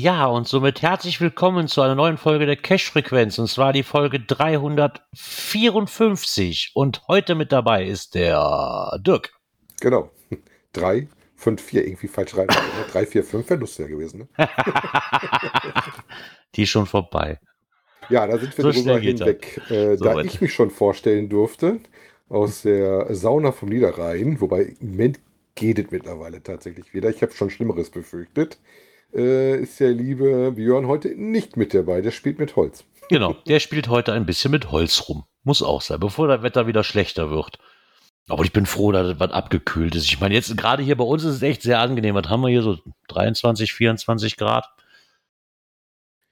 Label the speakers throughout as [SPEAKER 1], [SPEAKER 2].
[SPEAKER 1] Ja, und somit herzlich willkommen zu einer neuen Folge der Cash-Frequenz. Und zwar die Folge 354. Und heute mit dabei ist der Dirk.
[SPEAKER 2] Genau. 3, 5, 4, irgendwie falsch rein. 3, 4, 5 wäre lustiger gewesen. Ne?
[SPEAKER 1] die ist schon vorbei.
[SPEAKER 2] Ja, da sind wir
[SPEAKER 1] So
[SPEAKER 2] drüber hinweg. Äh,
[SPEAKER 1] So
[SPEAKER 2] da
[SPEAKER 1] weit.
[SPEAKER 2] ich mich schon vorstellen durfte, aus der Sauna vom Niederrhein, wobei im Moment geht es mittlerweile tatsächlich wieder. Ich habe schon Schlimmeres befürchtet. Äh, ist der liebe Björn heute nicht mit dabei. Der spielt mit Holz.
[SPEAKER 1] Genau, der spielt heute ein bisschen mit Holz rum. Muss auch sein, bevor das Wetter wieder schlechter wird. Aber ich bin froh, dass das was abgekühlt ist. Ich meine, jetzt gerade hier bei uns ist es echt sehr angenehm. Was haben wir hier so? 23, 24 Grad?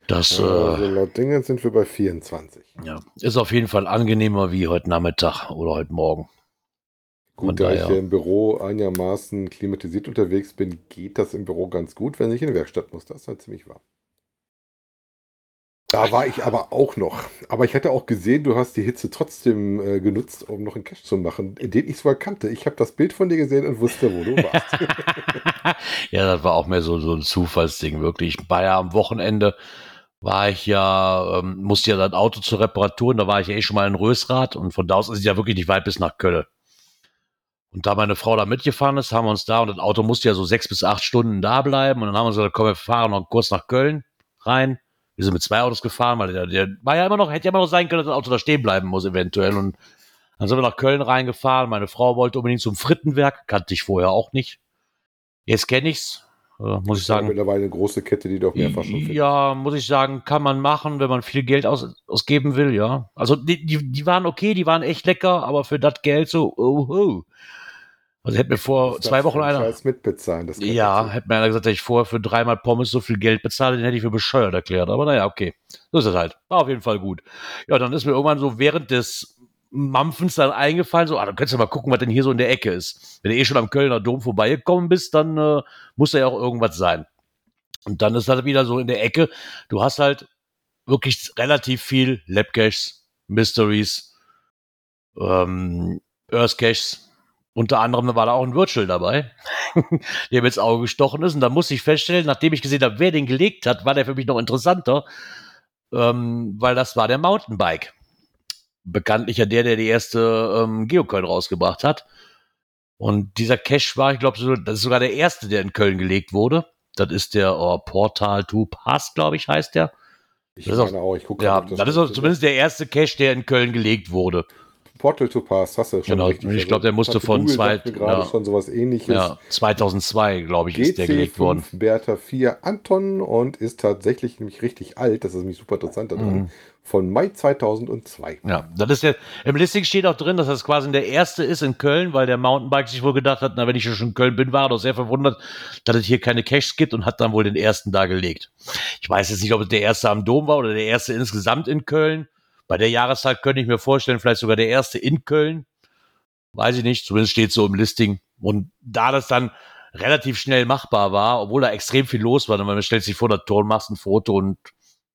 [SPEAKER 1] Das
[SPEAKER 2] also
[SPEAKER 1] äh,
[SPEAKER 2] laut Dingen sind wir bei 24.
[SPEAKER 1] ja, ist auf jeden Fall angenehmer wie heute Nachmittag oder heute Morgen.
[SPEAKER 2] Gut, da ich ja im Büro einigermaßen klimatisiert unterwegs bin, geht das im Büro ganz gut, wenn ich in die Werkstatt muss. Das ist halt ziemlich warm. Da war ich aber auch noch. Aber ich hatte auch gesehen, du hast die Hitze trotzdem äh, genutzt, um noch einen Cache zu machen, den ich zwar kannte. Ich habe das Bild von dir gesehen und wusste, wo du warst.
[SPEAKER 1] ja, das war auch mehr so, so ein Zufallsding, wirklich. War ja am Wochenende, war ich ja, ähm, musste ja das Auto zur Reparatur und da war ich ja eh schon mal in Rösrath und von da aus ist es ja wirklich nicht weit bis nach Köln. Und da meine Frau da mitgefahren ist, haben wir uns da und das Auto musste ja so sechs bis acht Stunden da bleiben und dann haben wir gesagt, komm, wir fahren noch kurz nach Köln rein. Wir sind mit zwei Autos gefahren, weil der, der war ja immer noch, hätte ja immer noch sein können, dass das Auto da stehen bleiben muss eventuell und dann sind wir nach Köln reingefahren. Meine Frau wollte unbedingt zum Frittenwerk, kannte ich vorher auch nicht. Jetzt kenne ich's, äh, muss ich
[SPEAKER 2] Das
[SPEAKER 1] sagen.
[SPEAKER 2] mittlerweile eine große Kette, die du auch mehrfach schon findest.
[SPEAKER 1] Ja, muss ich sagen, kann man machen, wenn man viel Geld aus, ausgeben will, ja. Also die, die, die waren okay, die waren echt lecker, aber für das Geld so, oh, oh. Also hätte mir vor
[SPEAKER 2] Das
[SPEAKER 1] zwei Wochen einer,
[SPEAKER 2] Scheiß mitbezahlen. Das
[SPEAKER 1] ja, hätte mir einer gesagt, dass ich vorher für dreimal Pommes so viel Geld bezahle, den hätte ich für bescheuert erklärt. Aber naja, okay. So ist es halt. War auf jeden Fall gut. Ja, dann ist mir irgendwann so während des Mampfens dann eingefallen, so, ah, dann könntest du mal gucken, was denn hier so in der Ecke ist. Wenn du eh schon am Kölner Dom vorbeigekommen bist, dann äh, muss da ja auch irgendwas sein. Und dann ist das wieder so in der Ecke. Du hast halt wirklich relativ viel Labcaches, Mysteries, ähm, Earth Caches. Unter anderem war da auch ein Virtual dabei, der mir ins Auge gestochen ist. Und da musste ich feststellen, nachdem ich gesehen habe, wer den gelegt hat, war der für mich noch interessanter, ähm, weil das war der Mountainbike. Bekanntlich ja der, der die erste ähm, Geocoin rausgebracht hat. Und dieser Cache war, ich glaube, so, das ist sogar der erste, der in Köln gelegt wurde. Das ist der oh, Portal to Pass, glaube ich, heißt der.
[SPEAKER 2] Ich
[SPEAKER 1] das ist
[SPEAKER 2] meine auch, ich gucke
[SPEAKER 1] Ja, das ist auch zumindest der erste Cache, der in Köln gelegt wurde.
[SPEAKER 2] Portal to Pass, hast du schon
[SPEAKER 1] Genau,
[SPEAKER 2] richtig.
[SPEAKER 1] ich glaub, der musste von zwei- ja.
[SPEAKER 2] schon sowas ähnliches.
[SPEAKER 1] Ja, 2002, glaube ich, ist der gelegt worden.
[SPEAKER 2] GC5 Bertha 4 Anton und ist tatsächlich nämlich richtig alt, das ist nämlich super interessant daran,
[SPEAKER 1] Mhm.
[SPEAKER 2] von Mai 2002.
[SPEAKER 1] Ja, das ist ja, im Listing steht auch drin, dass das quasi der erste ist in Köln, weil der Mountainbike sich wohl gedacht hat, na, wenn ich schon in Köln bin, war er doch sehr verwundert, dass es hier keine Caches gibt und hat dann wohl den ersten da gelegt. Ich weiß jetzt nicht, ob es der erste am Dom war oder der erste insgesamt in Köln. Bei der Jahreszeit könnte ich mir vorstellen, vielleicht sogar der erste in Köln. Weiß ich nicht, zumindest steht so im Listing. Und da das dann relativ schnell machbar war, obwohl da extrem viel los war, dann man stellt sich vor der Tor, machst ein Foto und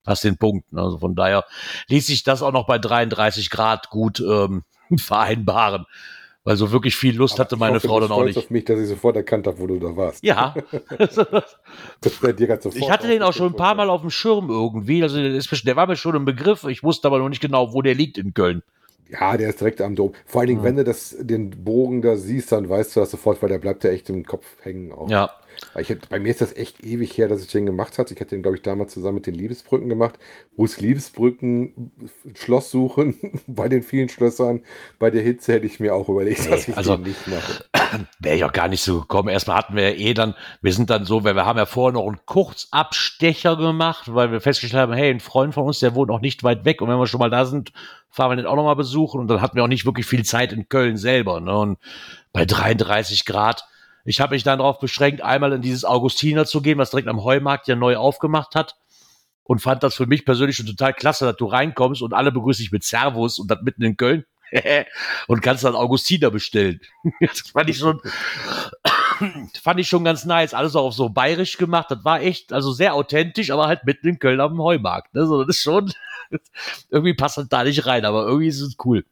[SPEAKER 1] hast den Punkt. ne? Also von daher ließ sich das auch noch bei 33 Grad gut ähm, vereinbaren. Weil so wirklich viel Lust hatte
[SPEAKER 2] Ich
[SPEAKER 1] meine
[SPEAKER 2] hoffe,
[SPEAKER 1] Frau dann auch nicht.
[SPEAKER 2] auf mich, dass ich sofort erkannt habe, wo du da warst.
[SPEAKER 1] Ja,
[SPEAKER 2] Das wäre dir ganz sofort
[SPEAKER 1] ich hatte den auch schon ein paar Mal auf dem Schirm irgendwie. Also der, ist, der war mir schon im Begriff. Ich wusste aber noch nicht genau, wo der liegt in Köln.
[SPEAKER 2] Ja, der ist direkt am Dom. Vor allen Dingen,
[SPEAKER 1] Ja.
[SPEAKER 2] wenn du das, den Bogen da siehst, dann weißt du das sofort, weil der bleibt ja echt im Kopf hängen. Auch.
[SPEAKER 1] Ja,
[SPEAKER 2] Ich, hätt- bei mir ist das echt ewig her, dass ich den gemacht hatte. Ich hatte den, glaube ich, damals zusammen mit den Liebesbrücken gemacht. Wo ist Liebesbrücken, Schloss suchen, bei den vielen Schlössern, bei der Hitze hätte ich mir auch überlegt,
[SPEAKER 1] Nee,
[SPEAKER 2] dass ich
[SPEAKER 1] also-
[SPEAKER 2] den nicht mache.
[SPEAKER 1] wäre ich auch gar nicht so gekommen. Erstmal hatten wir ja eh dann, wir sind dann so, weil wir haben ja vorher noch einen Kurzabstecher gemacht, weil wir festgestellt haben, hey, ein Freund von uns, der wohnt auch nicht weit weg und wenn wir schon mal da sind, fahren wir den auch noch mal besuchen und dann hatten wir auch nicht wirklich viel Zeit in Köln selber. Ne? Und bei 33 Grad Ich habe mich dann darauf beschränkt, einmal in dieses Augustiner zu gehen, was direkt am Heumarkt ja neu aufgemacht hat. Und fand das für mich persönlich schon total klasse, dass du reinkommst und alle begrüßen dich mit Servus und das mitten in Köln. und kannst dann Augustiner bestellen. das fand ich schon, fand ich schon ganz nice. Alles auch so bayerisch gemacht. Das war echt, also sehr authentisch, aber halt mitten in Köln am Heumarkt. Ne? So, das ist schon, irgendwie passt das da nicht rein, aber irgendwie ist es cool.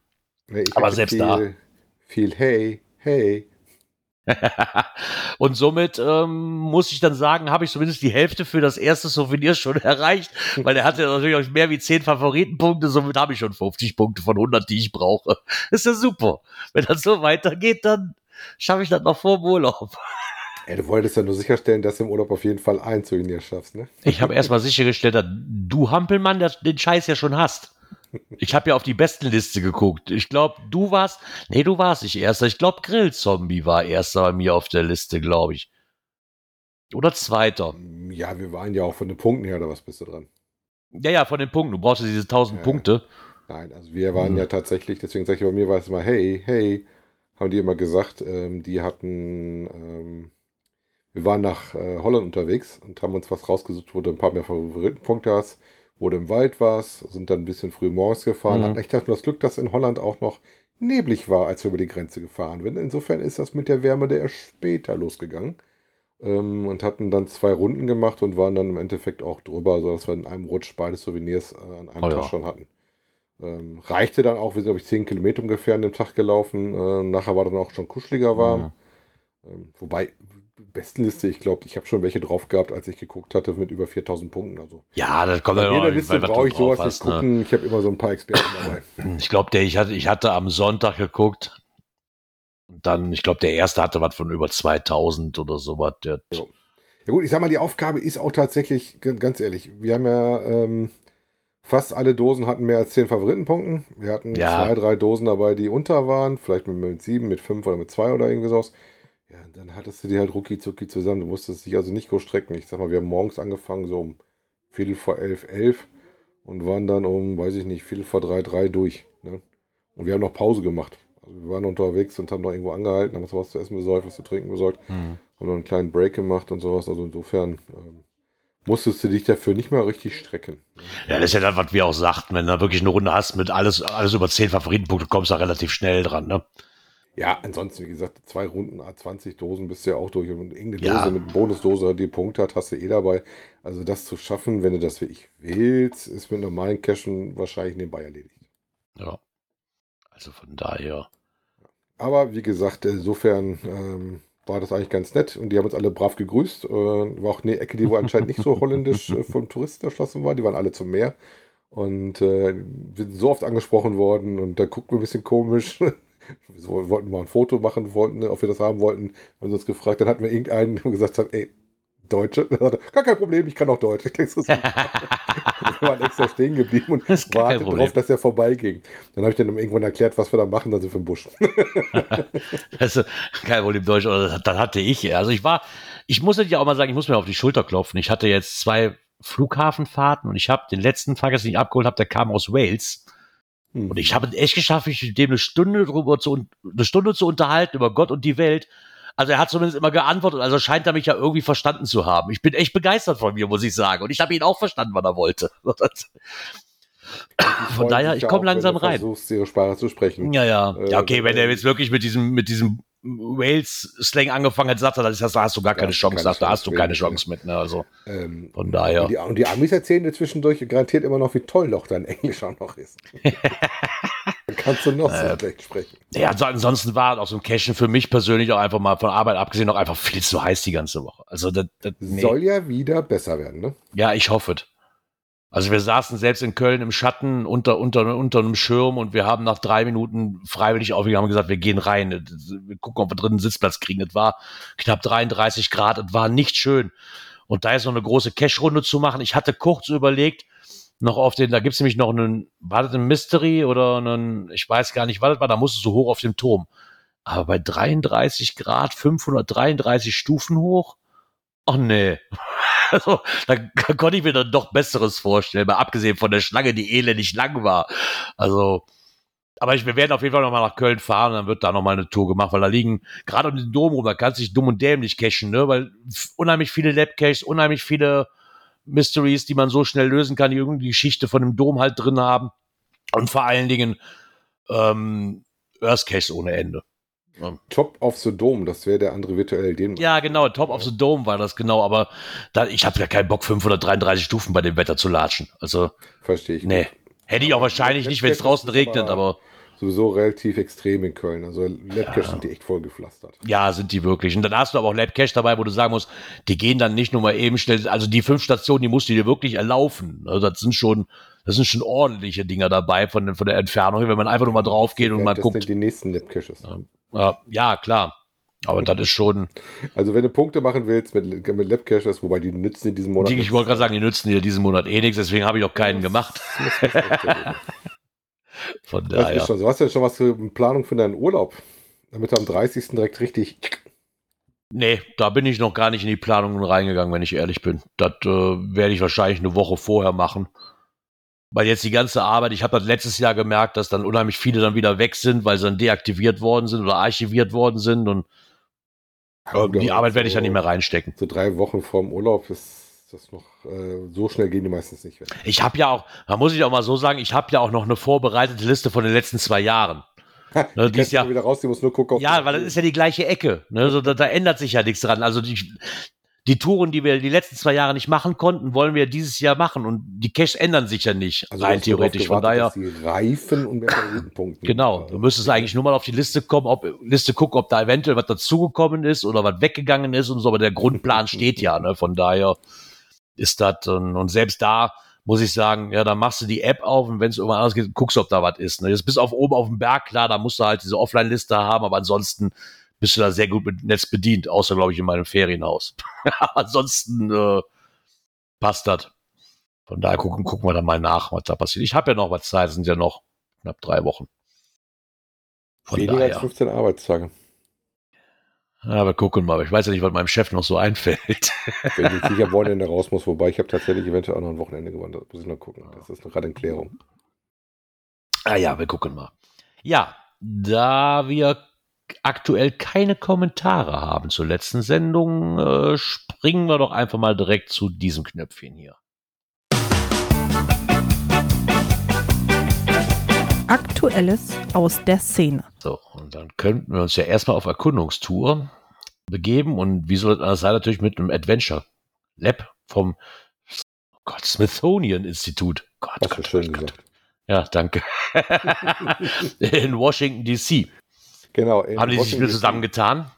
[SPEAKER 2] Nee, ich
[SPEAKER 1] Aber selbst
[SPEAKER 2] viel,
[SPEAKER 1] da.
[SPEAKER 2] Viel hey, hey.
[SPEAKER 1] und somit ähm, muss ich dann sagen, habe ich zumindest die Hälfte für das erste Souvenir schon erreicht, weil er hatte natürlich auch mehr wie 10 Favoritenpunkte, somit habe ich schon 50 Punkte von 100, die ich brauche. Ist ja super. Wenn das so weitergeht, dann schaffe ich das noch vor dem Urlaub.
[SPEAKER 2] Ja, du wolltest ja nur sicherstellen, dass du im Urlaub auf jeden Fall ein Souvenir schaffst, ne?
[SPEAKER 1] Ich habe erstmal sichergestellt, dass du Hampelmann der, den Scheiß ja schon hast. Ich habe ja auf die Bestenliste geguckt. Ich glaube, du warst, nee, du warst nicht erster. Ich glaube, Grillzombie war erster bei mir auf der Liste, glaube ich. Oder zweiter.
[SPEAKER 2] Ja, wir waren ja auch von den Punkten her, oder was bist du dran?
[SPEAKER 1] Ja, ja, von den Punkten. Du brauchst ja diese 1000
[SPEAKER 2] Ja.
[SPEAKER 1] Punkte.
[SPEAKER 2] Nein, also wir waren
[SPEAKER 1] Hm.
[SPEAKER 2] ja tatsächlich, deswegen sage ich bei mir war es immer, hey, hey, haben die immer gesagt, ähm, die hatten, ähm, wir waren nach äh, Holland unterwegs und haben uns was rausgesucht, wo du ein paar mehr Favoritenpunkte hast, wo du im Wald warst, sind dann ein bisschen früh morgens gefahren,
[SPEAKER 1] Mhm.
[SPEAKER 2] hatten echt das Glück, dass in Holland auch noch neblig war, als wir über die Grenze gefahren sind. Insofern ist das mit der Wärme der erst später losgegangen ähm, und hatten dann zwei Runden gemacht und waren dann im Endeffekt auch drüber, sodass wir in einem Rutsch beide Souvenirs äh, an einem
[SPEAKER 1] Oh ja.
[SPEAKER 2] Tag schon hatten. Ähm, reichte dann auch, wir sind, glaube ich, 10 Kilometer ungefähr an dem Tag gelaufen. Äh, nachher war dann auch schon kuscheliger warm.
[SPEAKER 1] Mhm.
[SPEAKER 2] Ähm, wobei, Bestenliste, ich glaube, ich habe schon welche drauf gehabt, als ich geguckt hatte, mit über 4000 Punkten. Also
[SPEAKER 1] Ja, das kommt dann
[SPEAKER 2] jeder
[SPEAKER 1] auch,
[SPEAKER 2] Liste brauche ich sowas nicht
[SPEAKER 1] hast, ne?
[SPEAKER 2] gucken. Ich habe immer so ein paar Experten dabei.
[SPEAKER 1] Ich glaube, der, ich hatte, ich hatte am Sonntag geguckt. Und dann, ich glaube, der erste hatte was von über 2000 oder sowas. Der,
[SPEAKER 2] Ja. Ja gut, ich sag mal, die Aufgabe ist auch tatsächlich, ganz ehrlich, wir haben ja ähm, fast alle Dosen hatten mehr als 10 Favoritenpunkten. Wir hatten
[SPEAKER 1] Ja.
[SPEAKER 2] zwei, drei Dosen dabei, die unter waren, vielleicht mit, mit 7, mit 5 oder mit 2 oder irgendwie sowas. Ja, dann hattest du die halt rucki zucki zusammen. Du musstest dich also nicht groß strecken. Ich sag mal, wir haben morgens angefangen, so um Viertel vor elf, elf und waren dann um, weiß ich nicht, Viertel vor drei, drei durch. Ne? Und wir haben noch Pause gemacht. Also wir waren unterwegs und haben noch irgendwo angehalten, haben uns was zu essen besorgt, was zu trinken besorgt
[SPEAKER 1] hm.
[SPEAKER 2] haben noch einen kleinen Break gemacht und sowas. Also insofern ähm, musstest du dich dafür nicht mal richtig strecken.
[SPEAKER 1] Ja, das ist ja das, was wir auch sagten. Wenn du wirklich eine Runde hast mit alles, alles über 10 Favoritenpunkte, kommst du da relativ schnell dran, ne?
[SPEAKER 2] Ja, ansonsten, wie gesagt, zwei Runden, A20 Dosen bist du ja auch durch. Und irgendeine
[SPEAKER 1] Ja.
[SPEAKER 2] Dose mit Bonusdose, die Punkte hat, hast du eh dabei. Also das zu schaffen, wenn du das wirklich willst, ist mit normalen Cashen wahrscheinlich nebenbei erledigt.
[SPEAKER 1] Ja. Also von daher.
[SPEAKER 2] Aber wie gesagt, insofern ähm, war das eigentlich ganz nett und die haben uns alle brav gegrüßt. Äh, war auch eine Ecke, die wohl anscheinend nicht so holländisch äh, vom Touristen erschlossen war. Die waren alle zum Meer. Und äh, wir sind so oft angesprochen worden und da guckten wir ein bisschen komisch. Wir so- wollten mal ein Foto machen, wollten, ob wir das haben wollten, haben sie uns gefragt. Dann hatten wir irgendeinen, der gesagt hat, ey, Deutsche. Dann er, Gar kein Problem, ich kann auch Deutsch. Ich so, waren extra stehen geblieben und
[SPEAKER 1] Problem.
[SPEAKER 2] darauf, dass er vorbeiging. Dann habe ich dann irgendwann erklärt, was wir da machen, dann sind wir im Busch.
[SPEAKER 1] Also, kein Problem Deutsch, das hatte ich. Also ich war, ich muss ja auch mal sagen, ich muss mir auf die Schulter klopfen. Ich hatte jetzt zwei Flughafenfahrten und ich habe den letzten Fahrgast, den ich abgeholt habe, der kam aus Wales.
[SPEAKER 2] Hm.
[SPEAKER 1] Und ich habe es echt geschafft, mich mit dem eine Stunde drüber zu, eine Stunde zu unterhalten über Gott und die Welt. Also er hat zumindest immer geantwortet, also scheint er mich ja irgendwie verstanden zu haben. Ich bin echt begeistert von mir, muss ich sagen. Und ich habe ihn auch verstanden, was er wollte. Von daher, ich
[SPEAKER 2] ja
[SPEAKER 1] komm
[SPEAKER 2] auch,
[SPEAKER 1] langsam
[SPEAKER 2] wenn du
[SPEAKER 1] rein.
[SPEAKER 2] versuchst, ihre Sprache zu sprechen.
[SPEAKER 1] Ja, ja.
[SPEAKER 2] Äh,
[SPEAKER 1] Ja, okay, wenn
[SPEAKER 2] äh,
[SPEAKER 1] er jetzt wirklich mit diesem, mit diesem Wales-Slang angefangen hat, sagt er, das- da hast du gar keine Chance,
[SPEAKER 2] keine
[SPEAKER 1] sagt, da hast du keine Chance mit, ne, also,
[SPEAKER 2] Ähm,
[SPEAKER 1] von daher.
[SPEAKER 2] und, die, und die Amis erzählen dir zwischendurch garantiert immer noch, wie toll doch dein Englisch auch noch ist. Kannst du noch so
[SPEAKER 1] Äh,
[SPEAKER 2] schlecht sprechen.
[SPEAKER 1] Ja, also ansonsten war aus dem Cashen für mich persönlich auch einfach mal von Arbeit abgesehen auch einfach viel zu heiß die ganze Woche. Also, das, das, nee.
[SPEAKER 2] Soll ja wieder besser werden, ne?
[SPEAKER 1] ja, ich hoffe es. Also wir saßen selbst in Köln im Schatten unter, unter, unter einem Schirm und wir haben nach drei Minuten freiwillig aufgegangen und gesagt, wir gehen rein. Wir gucken, ob wir drinnen einen Sitzplatz kriegen. Es war knapp 33 Grad, es war nicht schön. Und da ist noch eine große Cash-Runde zu machen. Ich hatte kurz überlegt, noch auf den, da gibt's nämlich noch einen, war das ein Mystery oder einen, ich weiß gar nicht, was das war, da musst du so hoch auf dem Turm. Aber bei 33 Grad, 533 Stufen hoch? Ach nee. Also, da konnte ich mir dann doch Besseres vorstellen, mal abgesehen von der Schlange, die elendig lang war. Also, aber ich, wir werden auf jeden Fall nochmal nach Köln fahren, dann wird da nochmal eine Tour gemacht, weil da liegen, gerade um den Dom rum, da kannst du dich dumm und dämlich cachen, ne? Weil unheimlich viele Lab-Caches, unheimlich viele Mysteries, die man so schnell lösen kann, die irgendwie die Geschichte von dem Dom halt drin haben. Und vor allen Dingen ähm, Earth Caches ohne Ende.
[SPEAKER 2] Top of the Dome, das wäre der andere virtuelle den.
[SPEAKER 1] Ja, genau, Top of the Dome war das genau, aber da, ich habe ja keinen Bock, 533 Stufen bei dem Wetter zu latschen. Also.
[SPEAKER 2] Verstehe ich.
[SPEAKER 1] Nee. Hätte ich auch wahrscheinlich nicht, wenn es draußen regnet, aber.
[SPEAKER 2] Sowieso relativ extrem in Köln. Also Labcache ja. sind die echt voll gepflastert.
[SPEAKER 1] Ja, sind die wirklich. Und dann hast du aber auch Labcache dabei, wo du sagen musst, die gehen dann nicht nur mal eben schnell, also die fünf Stationen, die musst du dir wirklich erlaufen. Also das sind schon, das sind schon ordentliche Dinger dabei von, von der Entfernung, wenn man einfach nur mal drauf geht und mal guckt. Das
[SPEAKER 2] sind die nächsten Labcaches.
[SPEAKER 1] Ja, ja, klar. Aber das ist schon.
[SPEAKER 2] Also, wenn du Punkte machen willst mit, mit Labcaches, wobei die nützen in diesem Monat.
[SPEAKER 1] Die, ich wollte gerade sagen, die nützen dir diesen Monat eh nichts, deswegen habe ich auch keinen gemacht.
[SPEAKER 2] Von daher. Schon, du hast ja schon was für Planung für deinen Urlaub. Damit du am 30. direkt richtig.
[SPEAKER 1] Nee, da bin ich noch gar nicht in die Planungen reingegangen, wenn ich ehrlich bin. Das äh, werde ich wahrscheinlich eine Woche vorher machen. Weil jetzt die ganze Arbeit, ich habe das letztes Jahr gemerkt, dass dann unheimlich viele dann wieder weg sind, weil sie dann deaktiviert worden sind oder archiviert worden sind und ja, die Arbeit werde ich ja nicht mehr reinstecken.
[SPEAKER 2] So drei Wochen vorm Urlaub ist das noch, äh, so schnell gehen die meistens nicht weg.
[SPEAKER 1] Ich habe ja auch, da muss ich auch mal so sagen, ich habe ja auch noch eine vorbereitete Liste von den letzten zwei Jahren.
[SPEAKER 2] ne, die ist ja wieder raus, die muss nur gucken.
[SPEAKER 1] Ja, weil das ist ja die gleiche Ecke. Ne, so, da, da ändert sich ja nichts dran. Also die, die Touren, die wir die letzten zwei Jahre nicht machen konnten, wollen wir dieses Jahr machen. Und die Caches ändern sich ja nicht, also rein theoretisch. Von daher.
[SPEAKER 2] Die reifen und Punkten.
[SPEAKER 1] Genau. Du müsstest eigentlich nur mal auf die Liste kommen, ob Liste gucken, ob da eventuell was dazugekommen ist oder was weggegangen ist und so. Aber der Grundplan steht ja. Ne? Von daher ist das und, und selbst da muss ich sagen, ja, dann machst du die App auf und wenn es irgendwann anders geht, guckst, ob da was ist. Ne? Jetzt bis auf oben auf dem Berg, klar, da musst du halt diese Offline-Liste haben, aber ansonsten bist du da sehr gut mit Netz bedient, außer, glaube ich, in meinem Ferienhaus. Ansonsten äh, passt das. Von daher gucken, gucken wir dann mal nach, was da passiert. Ich habe ja noch was Zeit, sind ja noch knapp drei Wochen.
[SPEAKER 2] Von Weniger daher. als 15 Arbeitstage.
[SPEAKER 1] Ja, wir gucken mal. Ich weiß ja nicht, was meinem Chef noch so einfällt.
[SPEAKER 2] Wenn ich sicher Wochenende raus muss, wobei ich habe tatsächlich eventuell auch noch ein Wochenende gewandert. Muss ich noch gucken. Das ist noch gerade in Klärung.
[SPEAKER 1] Ah ja, wir gucken mal. Ja, da wir aktuell keine Kommentare haben zur letzten Sendung, äh, springen wir doch einfach mal direkt zu diesem Knöpfchen hier.
[SPEAKER 3] Aktuelles aus der Szene.
[SPEAKER 1] So, und dann könnten wir uns ja erstmal auf Erkundungstour begeben und wie soll das anders sein? Natürlich mit einem Adventure Lab vom oh Gott, Smithsonian Institut. Gott,
[SPEAKER 2] Gott, schön Gott, gesagt.
[SPEAKER 1] Ja, danke. In Washington, D.C.
[SPEAKER 2] Genau.
[SPEAKER 1] Haben die sich wieder zusammengetan?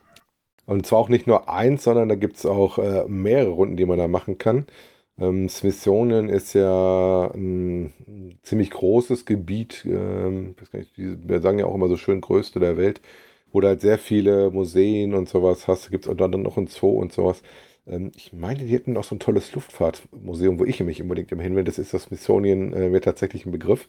[SPEAKER 2] Und zwar auch nicht nur eins, sondern da gibt es auch äh, mehrere Runden, die man da machen kann. Ähm, Smithsonian ist ja ein ziemlich großes Gebiet, ähm, nicht, wir sagen ja auch immer so schön größte der Welt, wo du halt sehr viele Museen und sowas hast. Gibt es dann noch ein Zoo und sowas. Ähm, ich meine, die hätten auch so ein tolles Luftfahrtmuseum, wo ich mich unbedingt immer hin will. Das ist das Smithsonian, äh, wird tatsächlich ein Begriff.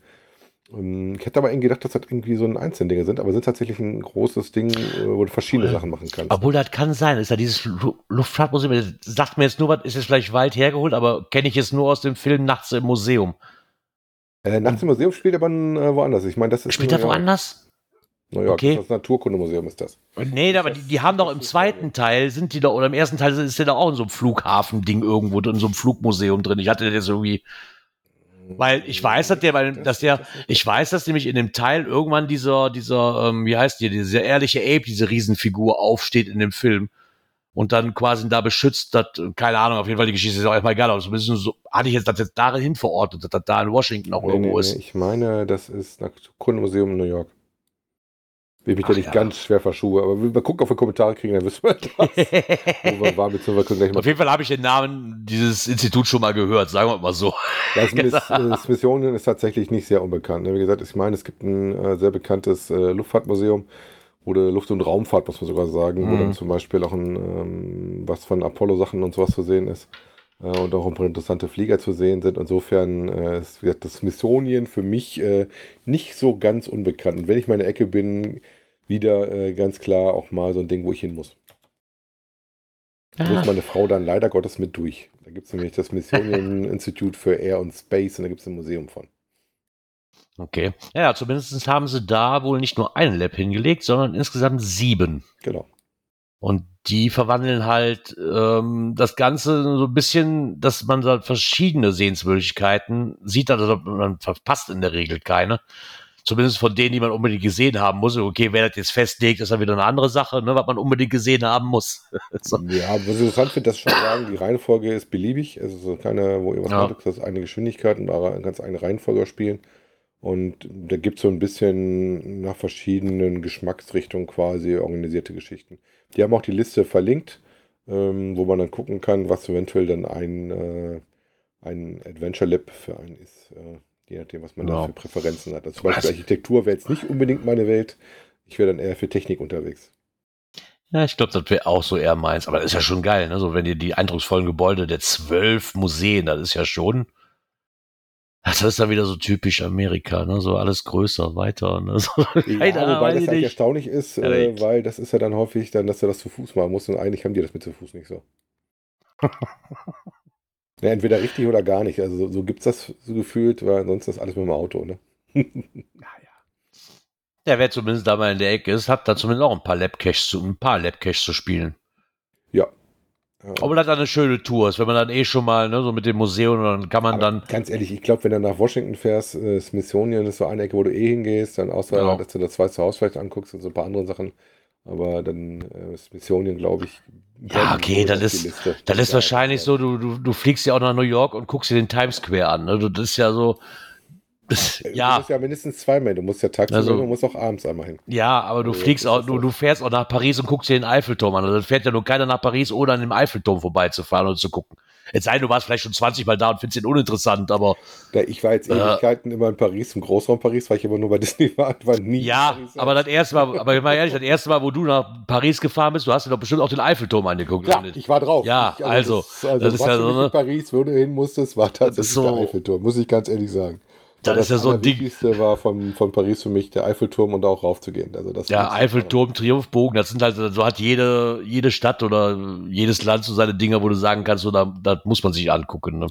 [SPEAKER 2] Ähm, ich hätte aber irgendwie gedacht, dass das irgendwie so ein Einzeldinge sind, aber sind tatsächlich ein großes Ding, äh, wo du verschiedene Sachen machen kannst.
[SPEAKER 1] Obwohl, das kann sein. ist ja dieses Luftfahrtmuseum, das sagt mir jetzt nur was, ist jetzt vielleicht weit hergeholt, aber kenne ich jetzt nur aus dem Film Nachts im Museum.
[SPEAKER 2] Äh, Nachts im Museum spielt aber äh, woanders. Ich meine, das ist.
[SPEAKER 1] Spielt er woanders?
[SPEAKER 2] Naja, okay. das Naturkundemuseum ist das.
[SPEAKER 1] Nee, aber die, die, haben doch im zweiten Teil, sind die da, oder im ersten Teil ist der da auch in so einem Flughafen-Ding irgendwo, in so einem Flugmuseum drin. Ich hatte das irgendwie weil ich weiß, dass der, weil, dass der, ich weiß, dass nämlich in dem Teil irgendwann dieser, dieser, ähm, wie heißt die, diese ehrliche Ape, diese Riesenfigur aufsteht in dem Film und dann quasi da beschützt, dass, keine Ahnung, auf jeden Fall die Geschichte ist auch erstmal egal, aber so, so hatte ich jetzt das jetzt dahin verortet, dass das da in Washington auch nee, irgendwo nee, ist.
[SPEAKER 2] Nee, ich meine, das ist das Kundenmuseum in New York. Will mich da nicht ja. ganz schwer verschuhe, aber wir gucken, ob wir Kommentare kriegen, dann wissen wir das. Wo wir waren, wir
[SPEAKER 1] gleich mal Auf jeden Fall habe ich den Namen dieses Instituts schon mal gehört, sagen wir mal so.
[SPEAKER 2] Das genau. Smithsonian ist tatsächlich nicht sehr unbekannt. Ne? Wie gesagt, ich meine, es gibt ein äh, sehr bekanntes äh, Luftfahrtmuseum oder Luft- und Raumfahrt, muss man sogar sagen, mhm. wo dann zum Beispiel auch ein, ähm, was von Apollo-Sachen und sowas zu sehen ist äh, und auch ein paar interessante Flieger zu sehen sind. Insofern äh, ist das Smithsonian für mich äh, nicht so ganz unbekannt. Und wenn ich meine Ecke bin, wieder äh, ganz klar auch mal so ein Ding, wo ich hin muss. Da muss meine Frau dann leider Gottes mit durch. Da gibt es nämlich das Smithsonian Institute für Air und Space und da gibt es ein Museum von.
[SPEAKER 1] Okay. Ja, zumindest haben sie da wohl nicht nur einen Lab hingelegt, sondern insgesamt sieben.
[SPEAKER 2] Genau.
[SPEAKER 1] Und die verwandeln halt ähm, das Ganze so ein bisschen, dass man da verschiedene Sehenswürdigkeiten sieht, also man verpasst in der Regel keine. Zumindest von denen, die man unbedingt gesehen haben muss. Okay, wer das jetzt festlegt, ist dann wieder eine andere Sache, ne, was man unbedingt gesehen haben muss.
[SPEAKER 2] so. Ja, was ich interessant finde, dass schon sagen, die Reihenfolge ist beliebig. Also so keine, wo irgendwas
[SPEAKER 1] Ja.
[SPEAKER 2] ja. das eine Geschwindigkeit und da ganz eine Reihenfolge spielen. Und da gibt es so ein bisschen nach verschiedenen Geschmacksrichtungen quasi organisierte Geschichten. Die haben auch die Liste verlinkt, ähm, wo man dann gucken kann, was eventuell dann ein, äh, ein Adventure Lab für einen ist. Äh, je nachdem, was man
[SPEAKER 1] Ja.
[SPEAKER 2] da für Präferenzen hat. Also zum Beispiel Architektur wäre jetzt nicht unbedingt meine Welt. Ich wäre dann eher für Technik unterwegs.
[SPEAKER 1] Ja, ich glaube, das wäre auch so eher meins. Aber das ist ja schon geil, ne? So, wenn ihr die eindrucksvollen Gebäude der zwölf Museen, das ist ja schon. Das ist dann wieder so typisch Amerika, ne? So alles größer, weiter. Ne? So,
[SPEAKER 2] Ja, wobei das
[SPEAKER 1] nicht.
[SPEAKER 2] erstaunlich ist,
[SPEAKER 1] Ja,
[SPEAKER 2] äh, weil das ist ja dann häufig dann, dass du das zu Fuß machen musst und eigentlich haben die das mit zu Fuß nicht so. ja, entweder richtig oder gar nicht. Also so, so gibt es das so gefühlt, weil ansonsten ist alles mit dem Auto, ne?
[SPEAKER 1] Ja, wer zumindest da mal in der Ecke ist, hat da zumindest auch ein paar Labcaches zu, ein paar Labcaches zu spielen.
[SPEAKER 2] Ja. Ja.
[SPEAKER 1] Obwohl das dann eine schöne Tour ist, wenn man dann eh schon mal, ne, so mit dem Museum, dann kann man
[SPEAKER 2] Aber
[SPEAKER 1] dann,
[SPEAKER 2] ganz ehrlich, ich glaube, wenn du nach Washington fährst, äh, Smithsonian ist so eine Ecke, wo du eh hingehst, dann außer,
[SPEAKER 1] Ja.
[SPEAKER 2] dass du das Weiße Haus vielleicht anguckst und so ein paar andere Sachen. Aber dann äh, Smithsonian, glaube ich.
[SPEAKER 1] Ja, okay, dann ist- dann ist wahrscheinlich so, du, du, du fliegst ja auch nach New York und guckst dir den Times Square an. Ne? Du- Das ist ja so, das,
[SPEAKER 2] Du
[SPEAKER 1] ja,
[SPEAKER 2] musst ja mindestens zweimal. Du musst ja tagsüber
[SPEAKER 1] Also-
[SPEAKER 2] und musst auch abends einmal hin.
[SPEAKER 1] ja, aber du
[SPEAKER 2] Also,
[SPEAKER 1] fliegst auch, du, du fährst auch nach Paris und guckst dir den Eiffelturm an. Also dann fährt ja nur keiner nach Paris, ohne an dem Eiffelturm vorbeizufahren und zu gucken. Jetzt sei, du warst vielleicht schon 20 Mal da und findest ihn uninteressant, aber
[SPEAKER 2] Ja, ich war jetzt
[SPEAKER 1] Äh.
[SPEAKER 2] Ewigkeiten immer in Paris, im Großraum Paris, weil ich immer nur bei Disney war, war nie
[SPEAKER 1] ja, aber das erste Mal, aber mal ehrlich, das erste Mal, wo du nach Paris gefahren bist, du hast dir doch bestimmt auch den Eiffelturm angeguckt.
[SPEAKER 2] Ja, ich war drauf.
[SPEAKER 1] Ja,
[SPEAKER 2] ich,
[SPEAKER 1] also,
[SPEAKER 2] das, also
[SPEAKER 1] das ist ja
[SPEAKER 2] du
[SPEAKER 1] so,
[SPEAKER 2] nicht
[SPEAKER 1] ne?
[SPEAKER 2] in Paris, wo du hin musstest, war tatsächlich
[SPEAKER 1] so-
[SPEAKER 2] der Eiffelturm, muss ich ganz ehrlich sagen.
[SPEAKER 1] Das
[SPEAKER 2] Weil
[SPEAKER 1] ist ja so ein Ding.
[SPEAKER 2] Allerwichtigste war von, von Paris für mich der Eiffelturm und da auch raufzugehen. Also das
[SPEAKER 1] Ja, Eiffelturm, Triumphbogen, das sind halt, so hat jede, jede Stadt oder jedes Land so seine Dinger, wo du sagen kannst, so, da, das muss man sich angucken. Ne?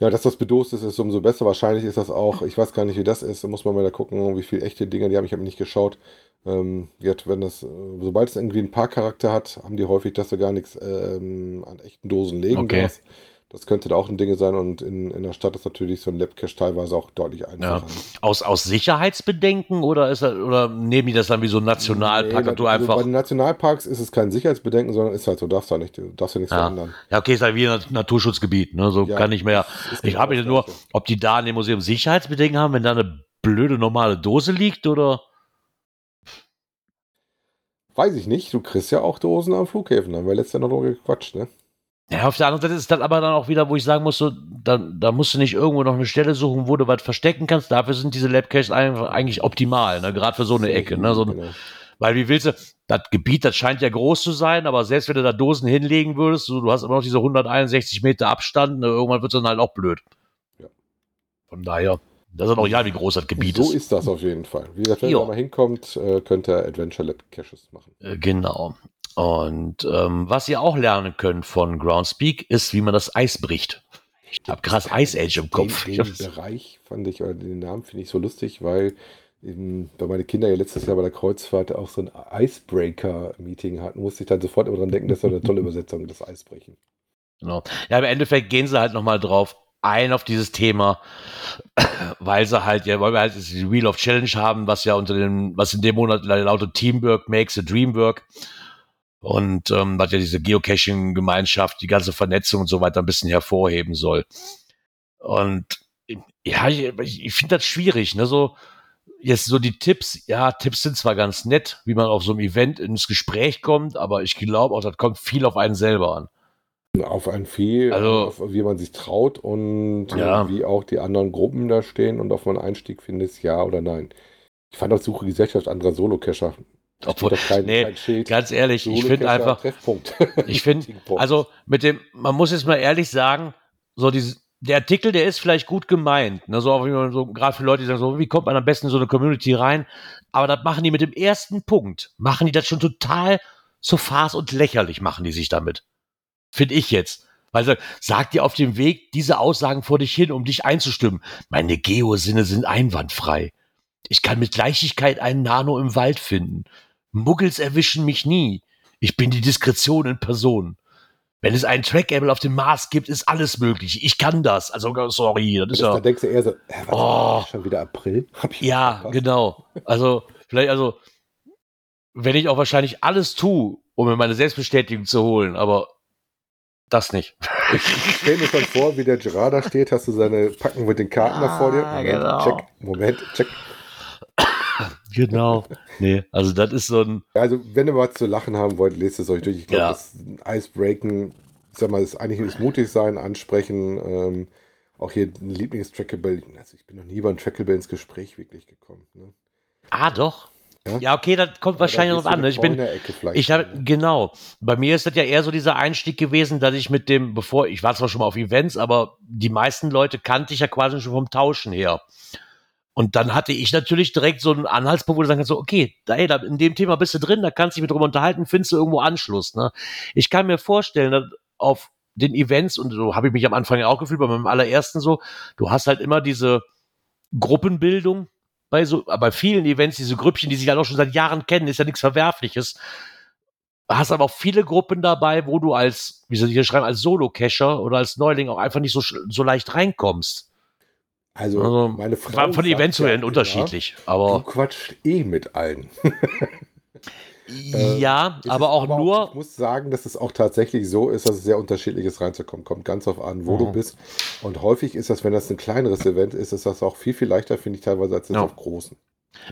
[SPEAKER 2] Ja, dass das bedost ist, ist umso besser. Wahrscheinlich ist das auch, ich weiß gar nicht, wie das ist, da muss man mal da gucken, wie viele echte Dinger die haben. Ich habe nicht geschaut. Ähm, jetzt, wenn das, sobald es irgendwie einen Parkcharakter hat, haben die häufig, dass du gar nichts ähm, an echten Dosen legen
[SPEAKER 1] Okay.
[SPEAKER 2] darfst. Das könnte da auch ein Ding sein und in, in der Stadt ist natürlich so ein Labcache teilweise auch deutlich einfacher. ne?
[SPEAKER 1] Aus, aus Sicherheitsbedenken oder ist das, oder nehmen die das dann wie so ein Nationalpark
[SPEAKER 2] Nee,
[SPEAKER 1] du
[SPEAKER 2] also
[SPEAKER 1] einfach.
[SPEAKER 2] Bei den Nationalparks ist es kein Sicherheitsbedenken, sondern ist halt so, darfst da nicht, du darfst ja nichts
[SPEAKER 1] Ja.
[SPEAKER 2] verändern.
[SPEAKER 1] Ja, okay, ist halt wie ein Naturschutzgebiet, ne? So
[SPEAKER 2] Ja,
[SPEAKER 1] kann ich mehr. Ich habe
[SPEAKER 2] das
[SPEAKER 1] nur, ob die da in dem Museum Sicherheitsbedenken haben, wenn da eine blöde normale Dose liegt oder.
[SPEAKER 2] Weiß ich nicht, du kriegst ja auch Dosen am Flughäfen, da haben wir letztes Jahr noch drüber gequatscht, ne?
[SPEAKER 1] Ja, auf der anderen Seite ist das aber dann auch wieder, wo ich sagen muss, so, da, da musst du nicht irgendwo noch eine Stelle suchen, wo du was verstecken kannst. Dafür sind diese Labcaches einfach eigentlich optimal, ne? Gerade für so eine Ecke, ne? So,
[SPEAKER 2] Genau.
[SPEAKER 1] Weil wie willst du, das Gebiet, das scheint ja groß zu sein, aber selbst wenn du da Dosen hinlegen würdest, so, du hast immer noch diese 161 Meter Abstand, ne, irgendwann wird es dann halt auch blöd.
[SPEAKER 2] Ja.
[SPEAKER 1] Von daher, das ist auch ja, wie groß das Gebiet
[SPEAKER 2] so
[SPEAKER 1] ist.
[SPEAKER 2] ist das auf jeden Fall. Wie gesagt, wenn
[SPEAKER 1] Jo.
[SPEAKER 2] ihr mal hinkommt, äh, könnt ihr Adventure Lab Caches machen.
[SPEAKER 1] Äh, Genau. Und ähm, was ihr auch lernen könnt von Groundspeak, ist, wie man das Eis bricht. Ich habe krass Ice Age im Kopf.
[SPEAKER 2] Den, den Bereich fand ich, oder den Namen finde ich so lustig, weil eben, meine Kinder ja letztes Jahr bei der Kreuzfahrt auch so ein Icebreaker-Meeting hatten, musste ich dann sofort immer dran denken, das ist eine tolle Übersetzung, das Eisbrechen.
[SPEAKER 1] Genau. Ja, im Endeffekt gehen sie halt nochmal drauf ein auf dieses Thema, weil sie halt, ja, weil wir halt das Wheel of Challenge haben, was ja unter dem, was in dem Monat lautet Teamwork makes a dream work. Und ähm, was ja diese Geocaching-Gemeinschaft, die ganze Vernetzung und so weiter ein bisschen hervorheben soll. Und ja, ich, ich finde das schwierig, ne? So, jetzt so die Tipps, ja, Tipps sind zwar ganz nett, wie man auf so einem Event ins Gespräch kommt, aber ich glaube auch, das kommt viel auf einen selber an.
[SPEAKER 2] Auf ein Vieh,
[SPEAKER 1] Also-
[SPEAKER 2] auf, wie man sich traut und
[SPEAKER 1] Ja.
[SPEAKER 2] wie auch die anderen Gruppen da stehen und ob man Einstieg findet, ja oder nein. Ich fand auch Suche Gesellschaft anderer Solo-Cacher.
[SPEAKER 1] Obwohl,
[SPEAKER 2] kein,
[SPEAKER 1] nee,
[SPEAKER 2] kein Schild.
[SPEAKER 1] Ganz ehrlich, ich finde einfach,
[SPEAKER 2] Treffpunkt.
[SPEAKER 1] ich finde, also mit dem, man muss jetzt mal ehrlich sagen, so dieses, der Artikel, der ist vielleicht gut gemeint, ne, so, auch so gerade für Leute, die sagen so, wie kommt man am besten in so eine Community rein? Aber das machen die mit dem ersten Punkt, machen die das schon total so farce und lächerlich machen die sich damit. Finde ich jetzt. Weil sagt, sag dir auf dem Weg diese Aussagen vor dich hin, um dich einzustimmen. Meine Geosinne sind einwandfrei. Ich kann mit Leichtigkeit einen Nano im Wald finden. Muggels erwischen mich nie. Ich bin die Diskretion in Person. Wenn es einen Trackable auf dem Mars gibt, ist alles möglich. Ich kann das. Also, sorry, das ist
[SPEAKER 2] Da
[SPEAKER 1] ja.
[SPEAKER 2] denkst du eher so, äh, warte,
[SPEAKER 1] Oh.
[SPEAKER 2] schon wieder April? Hab ich
[SPEAKER 1] Ja, genau. Also, vielleicht, also, wenn ich auch wahrscheinlich alles tue, um mir meine Selbstbestätigung zu holen, aber das nicht.
[SPEAKER 2] Ich stell mir schon vor, wie der Gerard da steht, hast du seine Packen mit den Karten da vor dir.
[SPEAKER 1] Ah,
[SPEAKER 2] Moment,
[SPEAKER 1] genau.
[SPEAKER 2] check, Moment, check.
[SPEAKER 1] Genau. Nee, also das ist so ein,
[SPEAKER 2] Also, wenn ihr was zu lachen haben wollt, lest es euch durch. Ich glaube,
[SPEAKER 1] Ja.
[SPEAKER 2] das Icebreaken, ich sag mal, ist eigentlich das mutig sein, ansprechen. Ähm, auch hier ein Lieblingstrackable. Also, ich bin noch nie beim Trackable ins Gespräch wirklich gekommen. Ne?
[SPEAKER 1] ah, doch.
[SPEAKER 2] Ja?
[SPEAKER 1] Ja, okay, das kommt wahrscheinlich
[SPEAKER 2] Aber
[SPEAKER 1] noch
[SPEAKER 2] da
[SPEAKER 1] an. Ich
[SPEAKER 2] in
[SPEAKER 1] bin. Ich habe
[SPEAKER 2] ne?
[SPEAKER 1] genau. Bei mir ist das ja eher so dieser Einstieg gewesen, dass ich mit dem, bevor ich war zwar schon mal auf Events, aber die meisten Leute kannte ich ja quasi schon vom Tauschen her. Und dann hatte ich natürlich direkt so einen Anhaltspunkt, wo du sagen kannst, so, okay, da, ey, da, in dem Thema bist du drin, da kannst du dich mit drüber unterhalten, findest du irgendwo Anschluss. Ne? Ich kann mir vorstellen, dass auf den Events, und so habe ich mich am Anfang ja auch gefühlt, bei meinem allerersten so, du hast halt immer diese Gruppenbildung, bei so, bei vielen Events, diese Grüppchen, die sich halt auch schon seit Jahren kennen, ist ja nichts Verwerfliches. Hast aber auch viele Gruppen dabei, wo du als, wie soll ich hier schreiben, als Solo-Cacher oder als Neuling auch einfach nicht so, so leicht reinkommst.
[SPEAKER 2] Also,
[SPEAKER 1] Also,
[SPEAKER 2] meine
[SPEAKER 1] Von,
[SPEAKER 2] Frau.
[SPEAKER 1] von Event zu
[SPEAKER 2] ja
[SPEAKER 1] Event unterschiedlich.
[SPEAKER 2] Du
[SPEAKER 1] Aber
[SPEAKER 2] quatscht eh mit allen.
[SPEAKER 1] ja,
[SPEAKER 2] Es
[SPEAKER 1] aber
[SPEAKER 2] ist
[SPEAKER 1] auch
[SPEAKER 2] Ich
[SPEAKER 1] nur,
[SPEAKER 2] muss sagen, dass es auch tatsächlich so ist, dass es sehr unterschiedliches reinzukommen kommt. Ganz auf an, wo
[SPEAKER 1] Mhm.
[SPEAKER 2] du bist. Und häufig ist das, wenn das ein kleineres Event ist, ist das auch viel, viel leichter, finde ich teilweise, als das
[SPEAKER 1] Ja.
[SPEAKER 2] auf großen.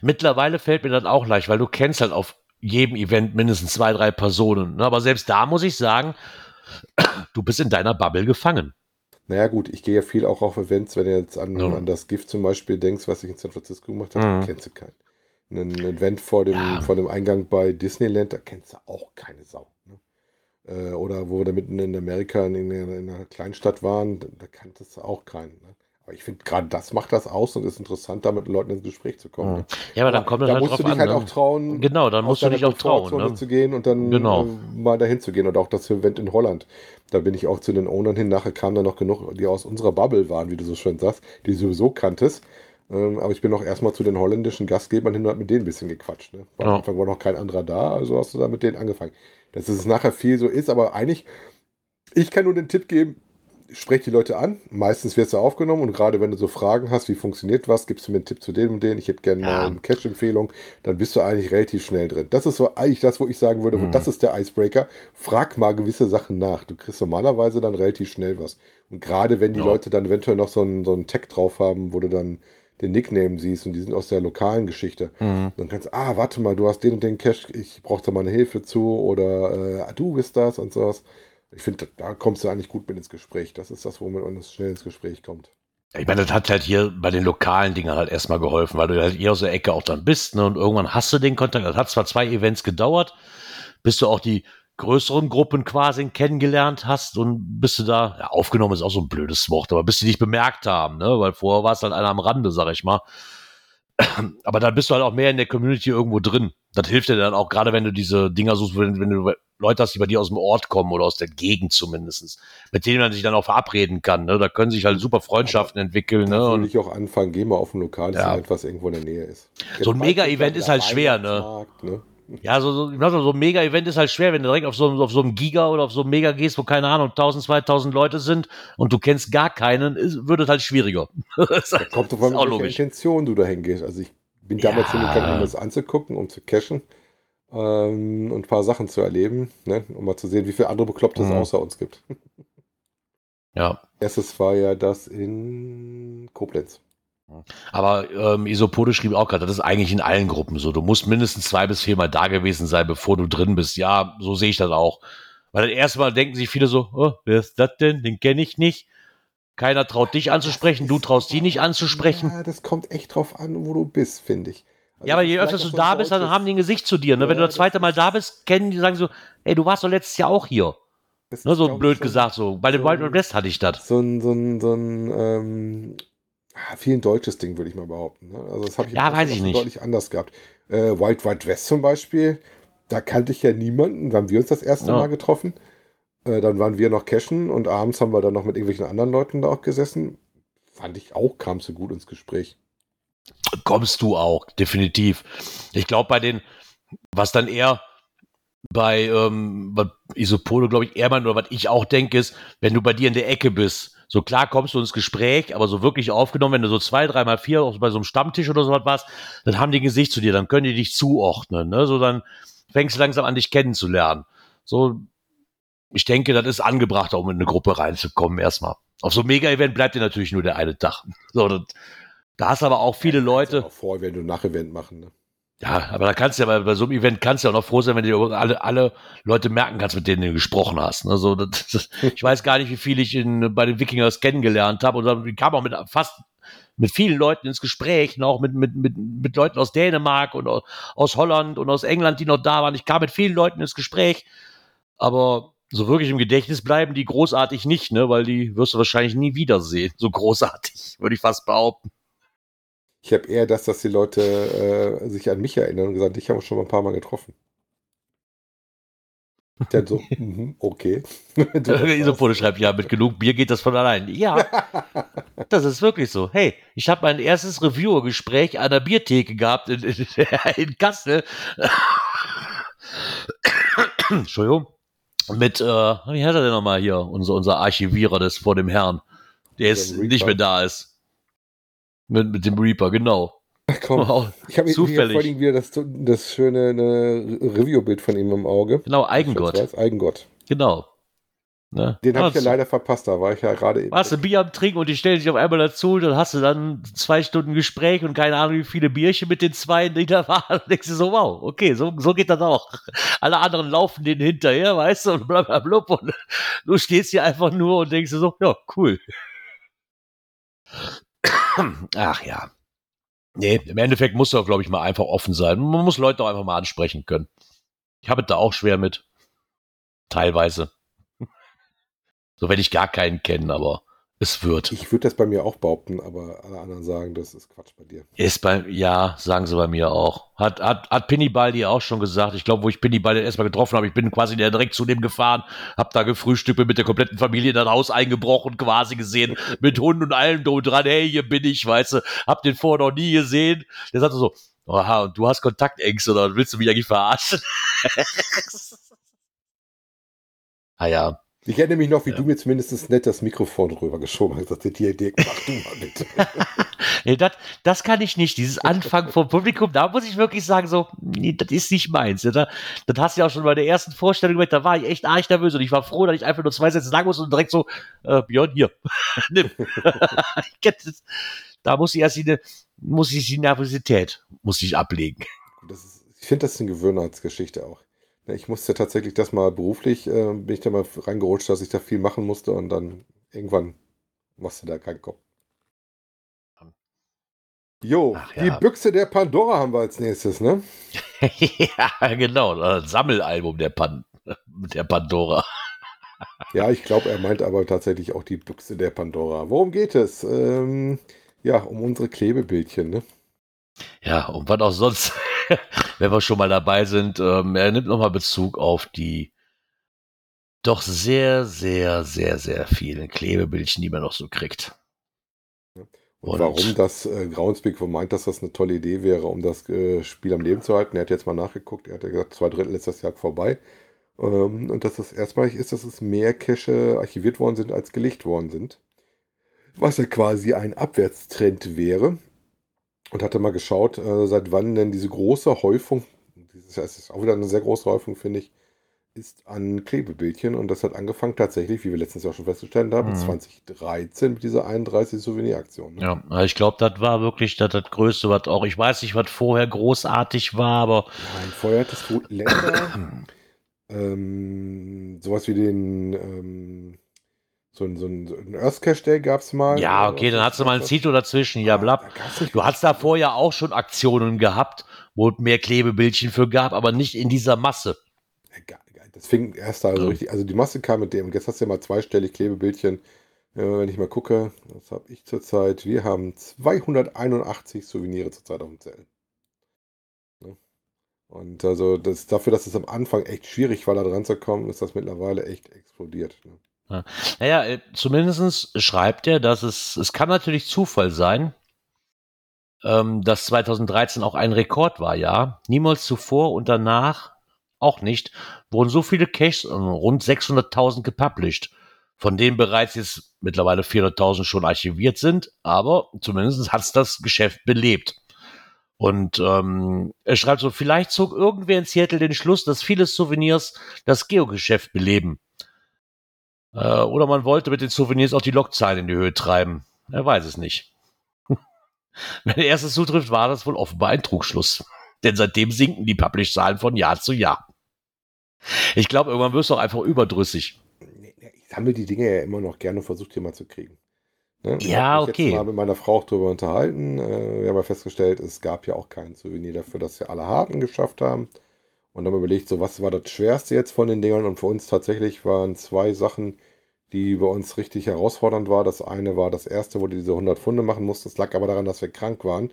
[SPEAKER 1] mittlerweile fällt mir das auch leicht, weil du kennst halt auf jedem Event mindestens zwei, drei Personen. Ne? Aber selbst da muss ich sagen, du bist in deiner Bubble gefangen.
[SPEAKER 2] Naja, gut, ich gehe ja viel auch auf Events, wenn du jetzt an,
[SPEAKER 1] Ja.
[SPEAKER 2] an das Gift zum Beispiel denkst, was ich in San Francisco gemacht habe,
[SPEAKER 1] Mhm.
[SPEAKER 2] da kennst du keinen. Ein Event vor dem,
[SPEAKER 1] Ja.
[SPEAKER 2] vor dem Eingang bei Disneyland, da kennst du auch keine Sau. Ne? Äh, oder wo wir da mitten in Amerika in, in, in einer Kleinstadt waren, da, da kanntest du auch keinen. Ne? Aber ich finde, gerade das macht das aus und ist interessant, da mit Leuten ins Gespräch zu kommen. Ne?
[SPEAKER 1] Ja, aber dann kommt es
[SPEAKER 2] da
[SPEAKER 1] halt
[SPEAKER 2] musst
[SPEAKER 1] drauf
[SPEAKER 2] du dich
[SPEAKER 1] an.
[SPEAKER 2] halt
[SPEAKER 1] ne?
[SPEAKER 2] auch trauen,
[SPEAKER 1] Genau, dann musst du dich auch trauen. Ne?
[SPEAKER 2] zu gehen und dann
[SPEAKER 1] Genau.
[SPEAKER 2] äh, mal dahin zu gehen. Und auch das Event in Holland. Da bin ich auch zu den Ownern hin. Nachher kamen da noch genug, die aus unserer Bubble waren, wie du so schön sagst, die du sowieso kanntest. Ähm, aber ich bin auch erstmal zu den holländischen Gastgebern hin und hab mit denen ein bisschen gequatscht. Ne? Weil
[SPEAKER 1] Ja.
[SPEAKER 2] Am Anfang war noch kein anderer da, also hast du da mit denen angefangen. Dass es nachher viel so ist, aber eigentlich, ich kann nur den Tipp geben, sprech die Leute an. Meistens wird es aufgenommen und gerade wenn du so Fragen hast, wie funktioniert was, gibst du mir einen Tipp zu dem und den. Ich hätte gerne
[SPEAKER 1] Ja.
[SPEAKER 2] mal eine Cash-Empfehlung, dann bist du eigentlich relativ schnell drin. Das ist so eigentlich das, wo ich sagen würde,
[SPEAKER 1] Mhm.
[SPEAKER 2] das ist der Icebreaker. Frag mal gewisse Sachen nach. Du kriegst normalerweise dann relativ schnell was. Und gerade wenn die
[SPEAKER 1] Ja.
[SPEAKER 2] Leute dann eventuell noch so einen, so einen Tag drauf haben, wo du dann den Nickname siehst und die sind aus der lokalen Geschichte,
[SPEAKER 1] Mhm.
[SPEAKER 2] dann kannst du, ah, warte mal, du hast den und den Cash, ich brauche da mal eine Hilfe zu oder äh, du bist das und sowas. Ich finde, da kommst du eigentlich gut mit ins Gespräch. Das ist das, womit man schnell ins Gespräch kommt.
[SPEAKER 1] Ich meine, das hat halt hier bei den lokalen Dingen halt erstmal geholfen, weil du halt eher aus der Ecke auch dann bist, ne? Und irgendwann hast du den Kontakt. Das hat zwar zwei Events gedauert, bis du auch die größeren Gruppen quasi kennengelernt hast und bist du da, ja, aufgenommen ist auch so ein blödes Wort, aber bis die dich bemerkt haben, ne? Weil vorher war es halt einer am Rande, sag ich mal. Aber dann bist du halt auch mehr in der Community irgendwo drin. Das hilft dir dann auch, gerade wenn du diese Dinger suchst, wenn, wenn du Leute hast, die bei dir aus dem Ort kommen oder aus der Gegend zumindest, mit denen man sich dann auch verabreden kann. Ne? Da können sich halt super Freundschaften entwickeln. Ne?
[SPEAKER 2] Da
[SPEAKER 1] Und
[SPEAKER 2] würde ich auch anfangen, geh mal auf ein lokales
[SPEAKER 1] Ja.
[SPEAKER 2] Event, was irgendwo in der Nähe ist.
[SPEAKER 1] So ein
[SPEAKER 2] Jetzt
[SPEAKER 1] Mega-Event ist halt schwer, ne?
[SPEAKER 2] Ne?
[SPEAKER 1] Ja, so, so, ich so ein Mega-Event ist halt schwer, wenn du direkt auf so, auf so einem Giga oder auf so einem Mega gehst, wo keine Ahnung, 1000, 2000 Leute sind und du kennst gar keinen, ist, wird es halt schwieriger. das ist
[SPEAKER 2] Kommt
[SPEAKER 1] auch
[SPEAKER 2] welche. Intention du da hingehst. Also ich bin damals
[SPEAKER 1] Ja.
[SPEAKER 2] hingegangen, um das anzugucken, um zu cashen ähm, und ein paar Sachen zu erleben, ne? um mal zu sehen, wie viele andere Bekloppte es
[SPEAKER 1] Mhm.
[SPEAKER 2] außer uns gibt.
[SPEAKER 1] Ja.
[SPEAKER 2] Erstes war ja das in Koblenz.
[SPEAKER 1] Aber ähm, Isopode schrieb auch gerade, das ist eigentlich in allen Gruppen so. Du musst mindestens zwei bis viermal da gewesen sein, bevor du drin bist. Ja, so sehe ich das auch. Weil das erste Mal denken sich viele so, oh, wer ist das denn? Den kenne ich nicht. Keiner traut dich anzusprechen, du traust die nicht anzusprechen.
[SPEAKER 2] Ja, das kommt echt drauf an, wo du bist, finde ich. Also
[SPEAKER 1] Ja, aber
[SPEAKER 2] das
[SPEAKER 1] je öfter du da bist, dann haben die ein Gesicht zu dir. Ne? Wenn
[SPEAKER 2] Ja,
[SPEAKER 1] du das zweite Mal da bist, kennen die, sagen so, ey, du warst doch letztes Jahr auch hier. Ne, so blöd gesagt, so. Bei dem Wild West hatte ich das.
[SPEAKER 2] So ein, so ein, so ein ähm, ah, viel ein deutsches Ding, würde ich mal behaupten. Ne? Also das habe ich
[SPEAKER 1] Ja, weiß ich nicht.
[SPEAKER 2] deutlich anders gehabt. Äh, Wild Wild West zum Beispiel, da kannte ich ja niemanden, da haben wir uns das erste
[SPEAKER 1] Ja.
[SPEAKER 2] Mal getroffen. Äh, dann waren wir noch cashen und abends haben wir dann noch mit irgendwelchen anderen Leuten da auch gesessen. Fand ich auch, kam so gut ins Gespräch.
[SPEAKER 1] Kommst du auch, definitiv. Ich glaube, bei den, was dann eher bei ähm, Isopolo, glaube ich, eher mal nur, was ich auch denke, ist, wenn du bei dir in der Ecke bist, so klar kommst du ins Gespräch, aber so wirklich aufgenommen, wenn du so zwei, dreimal, vier auch bei so einem Stammtisch oder so was warst, dann haben die ein Gesicht zu dir, dann können die dich zuordnen, ne? So dann fängst du langsam an, dich kennenzulernen. So, ich denke, das ist angebracht, um in eine Gruppe reinzukommen erstmal. Auf so einem Mega-Event bleibt dir natürlich nur der eine Tag. So, das, da hast aber auch viele Leute.
[SPEAKER 2] Auch vorher, wenn du ein Nach-Event machen, ne?
[SPEAKER 1] Ja, aber da kannst du ja bei, bei so einem Event kannst du ja auch noch froh sein, wenn du alle, alle Leute merken kannst, mit denen du gesprochen hast. Also das, das, ich weiß gar nicht, wie viel ich in, bei den Wikingers kennengelernt habe. Und ich kam auch mit fast mit vielen Leuten ins Gespräch, auch mit, mit, mit, mit Leuten aus Dänemark und aus Holland und aus England, die noch da waren. Ich kam mit vielen Leuten ins Gespräch, aber so wirklich im Gedächtnis bleiben die großartig nicht, ne? Weil die wirst du wahrscheinlich nie wiedersehen. So großartig, würde ich fast behaupten.
[SPEAKER 2] Ich habe eher das, dass die Leute äh, sich an mich erinnern und gesagt, ich habe schon mal ein paar Mal getroffen. Dann so, mm, okay.
[SPEAKER 1] Isopole schreibt, ja, mit genug Bier geht das von allein. Ja, das ist wirklich so. Hey, ich habe mein erstes Reviewer-Gespräch an der Biertheke gehabt in, in, in Kassel. Entschuldigung. Mit, äh, wie heißt er denn nochmal hier? Unser, unser Archivierer des vor dem Herrn. Der ist nicht mehr da ist. Mit, mit dem Reaper, genau.
[SPEAKER 2] Ach komm, oh, ich habe vor allem wieder das, das schöne Review-Bild von ihm im Auge.
[SPEAKER 1] Genau, Eigengott.
[SPEAKER 2] Weiß, Eigengott.
[SPEAKER 1] Genau.
[SPEAKER 2] Ne? Den habe ich ja leider verpasst, da war ich ja gerade.
[SPEAKER 1] Hast du Bier am Trinken und die stellen sich auf einmal dazu, dann hast du dann zwei Stunden Gespräch und keine Ahnung, wie viele Bierchen mit den zwei, die da waren. Dann denkst du so, wow, okay, so, so geht das auch. Alle anderen laufen denen hinterher, weißt du, und blablabla. Und du stehst hier einfach nur und denkst du so, ja, cool. Ach ja. Nee, im Endeffekt muss du, glaube ich, mal einfach offen sein. Man muss Leute auch einfach mal ansprechen können. Ich habe da auch schwer mit. Teilweise. So, wenn ich gar keinen kenne, aber es wird.
[SPEAKER 2] Ich würde das bei mir auch behaupten, aber alle anderen sagen, das ist Quatsch bei dir.
[SPEAKER 1] Ist bei, ja, sagen sie bei mir auch. Hat, hat, hat Pinnybaldi auch schon gesagt. Ich glaube, wo ich Pinnybaldi erstmal getroffen habe, ich bin quasi direkt zu dem gefahren, hab da gefrühstückt, bin mit der kompletten Familie in das Haus eingebrochen, quasi gesehen, mit Hund und allem dran, hey, hier bin ich, weißt du, hab den vorher noch nie gesehen. Der sagte so, Oha, und du hast Kontaktängste, oder willst du mich eigentlich verarschen? ah ja,
[SPEAKER 2] ich erinnere mich noch, wie ja. du mir zumindest nett das Mikrofon rübergeschoben hast. Ich dir, Dirk, mach du mal bitte.
[SPEAKER 1] nee, das, das kann ich nicht. Dieses Anfangen vom Publikum, da muss ich wirklich sagen, so, nee, das ist nicht meins. Ja, das, hast du ja auch schon bei der ersten Vorstellung gemacht, da war ich echt arg nervös und ich war froh, dass ich einfach nur zwei Sätze sagen muss und direkt so, äh, Björn, hier, nimm. da muss ich erst die, muss ich die Nervosität, muss ich ablegen.
[SPEAKER 2] Ist, ich finde, das ist eine Gewöhnheitsgeschichte auch. Ich musste tatsächlich das mal beruflich, äh, bin ich da mal reingerutscht, dass ich da viel machen musste und dann irgendwann machst du da keinen Kopf. Jo, ja. die Büchse der Pandora haben wir als nächstes, ne?
[SPEAKER 1] ja, genau, das Sammelalbum der, Pan der Pandora.
[SPEAKER 2] ja, ich glaube, er meint aber tatsächlich auch die Büchse der Pandora. Worum geht es? Ähm, ja, um unsere Klebebildchen, ne?
[SPEAKER 1] Ja, um was auch sonst. Wenn wir schon mal dabei sind, ähm, er nimmt nochmal Bezug auf die doch sehr, sehr, sehr, sehr vielen Klebebildchen, die man noch so kriegt.
[SPEAKER 2] Und, und warum das äh, Groundspeak meint, dass das eine tolle Idee wäre, um das äh, Spiel am Leben zu halten. Er hat jetzt mal nachgeguckt, er hat ja gesagt, zwei Drittel ist das Jahr vorbei. Ähm, und dass das erstmalig ist, dass es mehr Cache archiviert worden sind, als gelegt worden sind. Was ja quasi ein Abwärtstrend wäre und hatte mal geschaut, äh, seit wann denn diese große Häufung, Jahr ist auch wieder eine sehr große Häufung, finde ich, ist an Klebebildchen und das hat angefangen tatsächlich, wie wir letztens ja schon festgestellt haben, mhm. 2013 mit dieser 31 Souveniraktion.
[SPEAKER 1] Ne? Ja, ich glaube, das war wirklich das, das Größte, was auch, ich weiß nicht, was vorher großartig war, aber.
[SPEAKER 2] Nein, vorher hat es Länder, ähm, sowas wie den, ähm, so ein, so ein, so ein Earth Cache Day gab es mal.
[SPEAKER 1] Ja, okay, dann hast du mal ein Zito dazwischen. Ja, bla. Du hast da vorher auch schon Aktionen gehabt, wo es mehr Klebebildchen für gab, aber nicht in dieser Masse.
[SPEAKER 2] Das fing erst da so richtig. Also die Masse kam mit dem. Jetzt hast du ja mal zweistellig Klebebildchen. wenn ich mal gucke, was habe ich zurzeit? Wir haben 281 Souvenire zurzeit auf dem Zellen. Und also das, dafür, dass es am Anfang echt schwierig war, da dran zu kommen, ist das mittlerweile echt explodiert. Ne?
[SPEAKER 1] Ja. Naja, äh, zumindest schreibt er, dass es, es kann natürlich Zufall sein, ähm, dass 2013 auch ein Rekord war, ja. Niemals zuvor und danach auch nicht, wurden so viele Caches, äh, rund 600.000 gepublished, von denen bereits jetzt mittlerweile 400.000 schon archiviert sind, aber zumindest hat es das Geschäft belebt. Und ähm, er schreibt so, vielleicht zog irgendwer in Seattle den Schluss, dass viele Souvenirs das Geogeschäft beleben. Äh, oder man wollte mit den Souvenirs auch die Lockzahlen in die Höhe treiben. Er weiß es nicht. Wenn der erste zutrifft, war das wohl offenbar ein Trugschluss. Denn seitdem sinken die Publish-Zahlen von Jahr zu Jahr. Ich glaube, irgendwann wirst du auch einfach überdrüssig.
[SPEAKER 2] Ich sammle die Dinge ja immer noch gerne und versuche die mal zu kriegen.
[SPEAKER 1] Ne? Ja, ich okay. Ich
[SPEAKER 2] mal mit meiner Frau auch darüber unterhalten. Äh, wir haben ja festgestellt, es gab ja auch kein Souvenir dafür, dass wir alle Harten geschafft haben. Und dann überlegt, so was war das Schwerste jetzt von den Dingern? Und für uns tatsächlich waren zwei Sachen, die bei uns richtig herausfordernd war. Das eine war das erste, wo du diese 100 Funde machen musst. Das lag aber daran, dass wir krank waren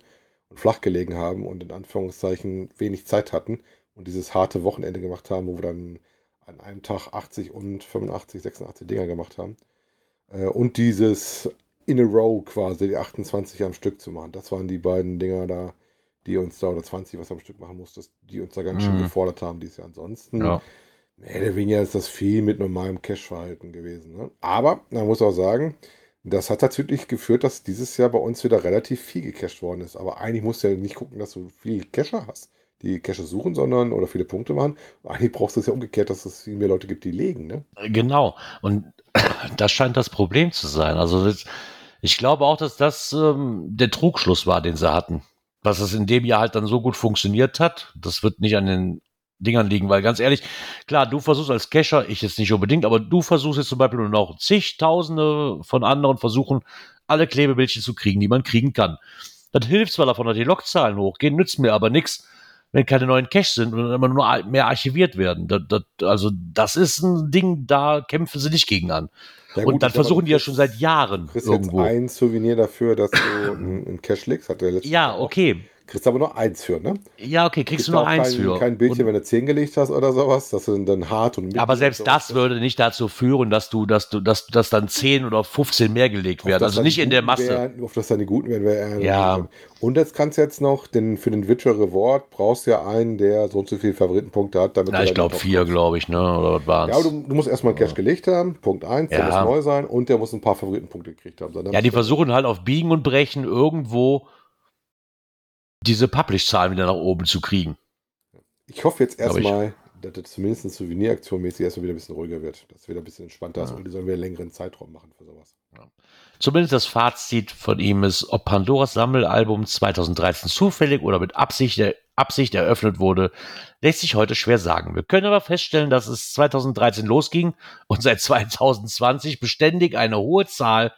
[SPEAKER 2] und flach gelegen haben und in Anführungszeichen wenig Zeit hatten und dieses harte Wochenende gemacht haben, wo wir dann an einem Tag 80 und 85, 86 Dinger gemacht haben. Äh, und dieses in a row quasi, die 28 am Stück zu machen. Das waren die beiden Dinger da, die uns da, oder 20, was am Stück machen musstest, die uns da ganz mhm. schön gefordert haben, die ist ja ansonsten. Ja. Mehr oder weniger ist das viel mit normalem Cash-Verhalten gewesen. Ne? Aber man muss auch sagen, das hat tatsächlich geführt, dass dieses Jahr bei uns wieder relativ viel gecached worden ist. Aber eigentlich musst du ja nicht gucken, dass du viel Cacher hast, die Caches suchen, sondern oder viele Punkte machen. Eigentlich brauchst du es ja umgekehrt, dass es viel mehr Leute gibt, die legen. Ne?
[SPEAKER 1] Genau. Und das scheint das Problem zu sein. Also ich glaube auch, dass das ähm, der Trugschluss war, den sie hatten. Dass es in dem Jahr halt dann so gut funktioniert hat, das wird nicht an den Dingern liegen, weil ganz ehrlich, klar, du versuchst als Cacher, ich jetzt nicht unbedingt, aber du versuchst jetzt zum Beispiel nur noch zigtausende von anderen versuchen, alle Klebebildchen zu kriegen, die man kriegen kann. Das hilft zwar davon, dass die Lockzahlen hochgehen, nützt mir aber nichts, wenn keine neuen Caches sind und immer nur mehr archiviert werden. Das, das, also das ist ein Ding, da kämpfen sie nicht gegen an. Ja, gut, und dann versuchen die ja schon seit Jahren.
[SPEAKER 2] Du irgendwo. jetzt ein Souvenir dafür, dass du einen Cache legst, hat der letzte
[SPEAKER 1] Ja, okay.
[SPEAKER 2] Kriegst aber nur eins für, ne?
[SPEAKER 1] Ja, okay, kriegst, kriegst du nur eins
[SPEAKER 2] kein,
[SPEAKER 1] für.
[SPEAKER 2] Kein Bildchen, und wenn du 10 gelegt hast oder sowas, das sind dann hart und
[SPEAKER 1] Aber selbst das würde nicht dazu führen, dass du, dass du, dass, dass dann 10 oder 15 mehr gelegt werden. Also nicht in der Masse.
[SPEAKER 2] Wären, auf das dann die guten werden, wäre
[SPEAKER 1] Ja.
[SPEAKER 2] Und jetzt kannst du jetzt noch, denn für den Virtual Reward brauchst du ja einen, der so und so viele Favoritenpunkte hat.
[SPEAKER 1] Damit Na, ich glaube vier, glaube ich, ne? Oder was war's?
[SPEAKER 2] Ja, du, du musst erstmal einen Cash gelegt haben, Punkt 1, ja. der muss neu sein und der muss ein paar Favoritenpunkte gekriegt haben.
[SPEAKER 1] Dann ja, die versuchen halt auf Biegen und Brechen irgendwo diese Publish-Zahlen wieder nach oben zu kriegen.
[SPEAKER 2] Ich hoffe jetzt erstmal, dass das zumindest Souveniraktion-mäßig erstmal wieder ein bisschen ruhiger wird. Dass es wieder ein bisschen entspannter ja. ist und die sollen wieder einen längeren Zeitraum machen für sowas.
[SPEAKER 1] Ja. Zumindest das Fazit von ihm ist, ob Pandoras Sammelalbum 2013 zufällig oder mit Absicht, Absicht eröffnet wurde, lässt sich heute schwer sagen. Wir können aber feststellen, dass es 2013 losging und seit 2020 beständig eine hohe Zahl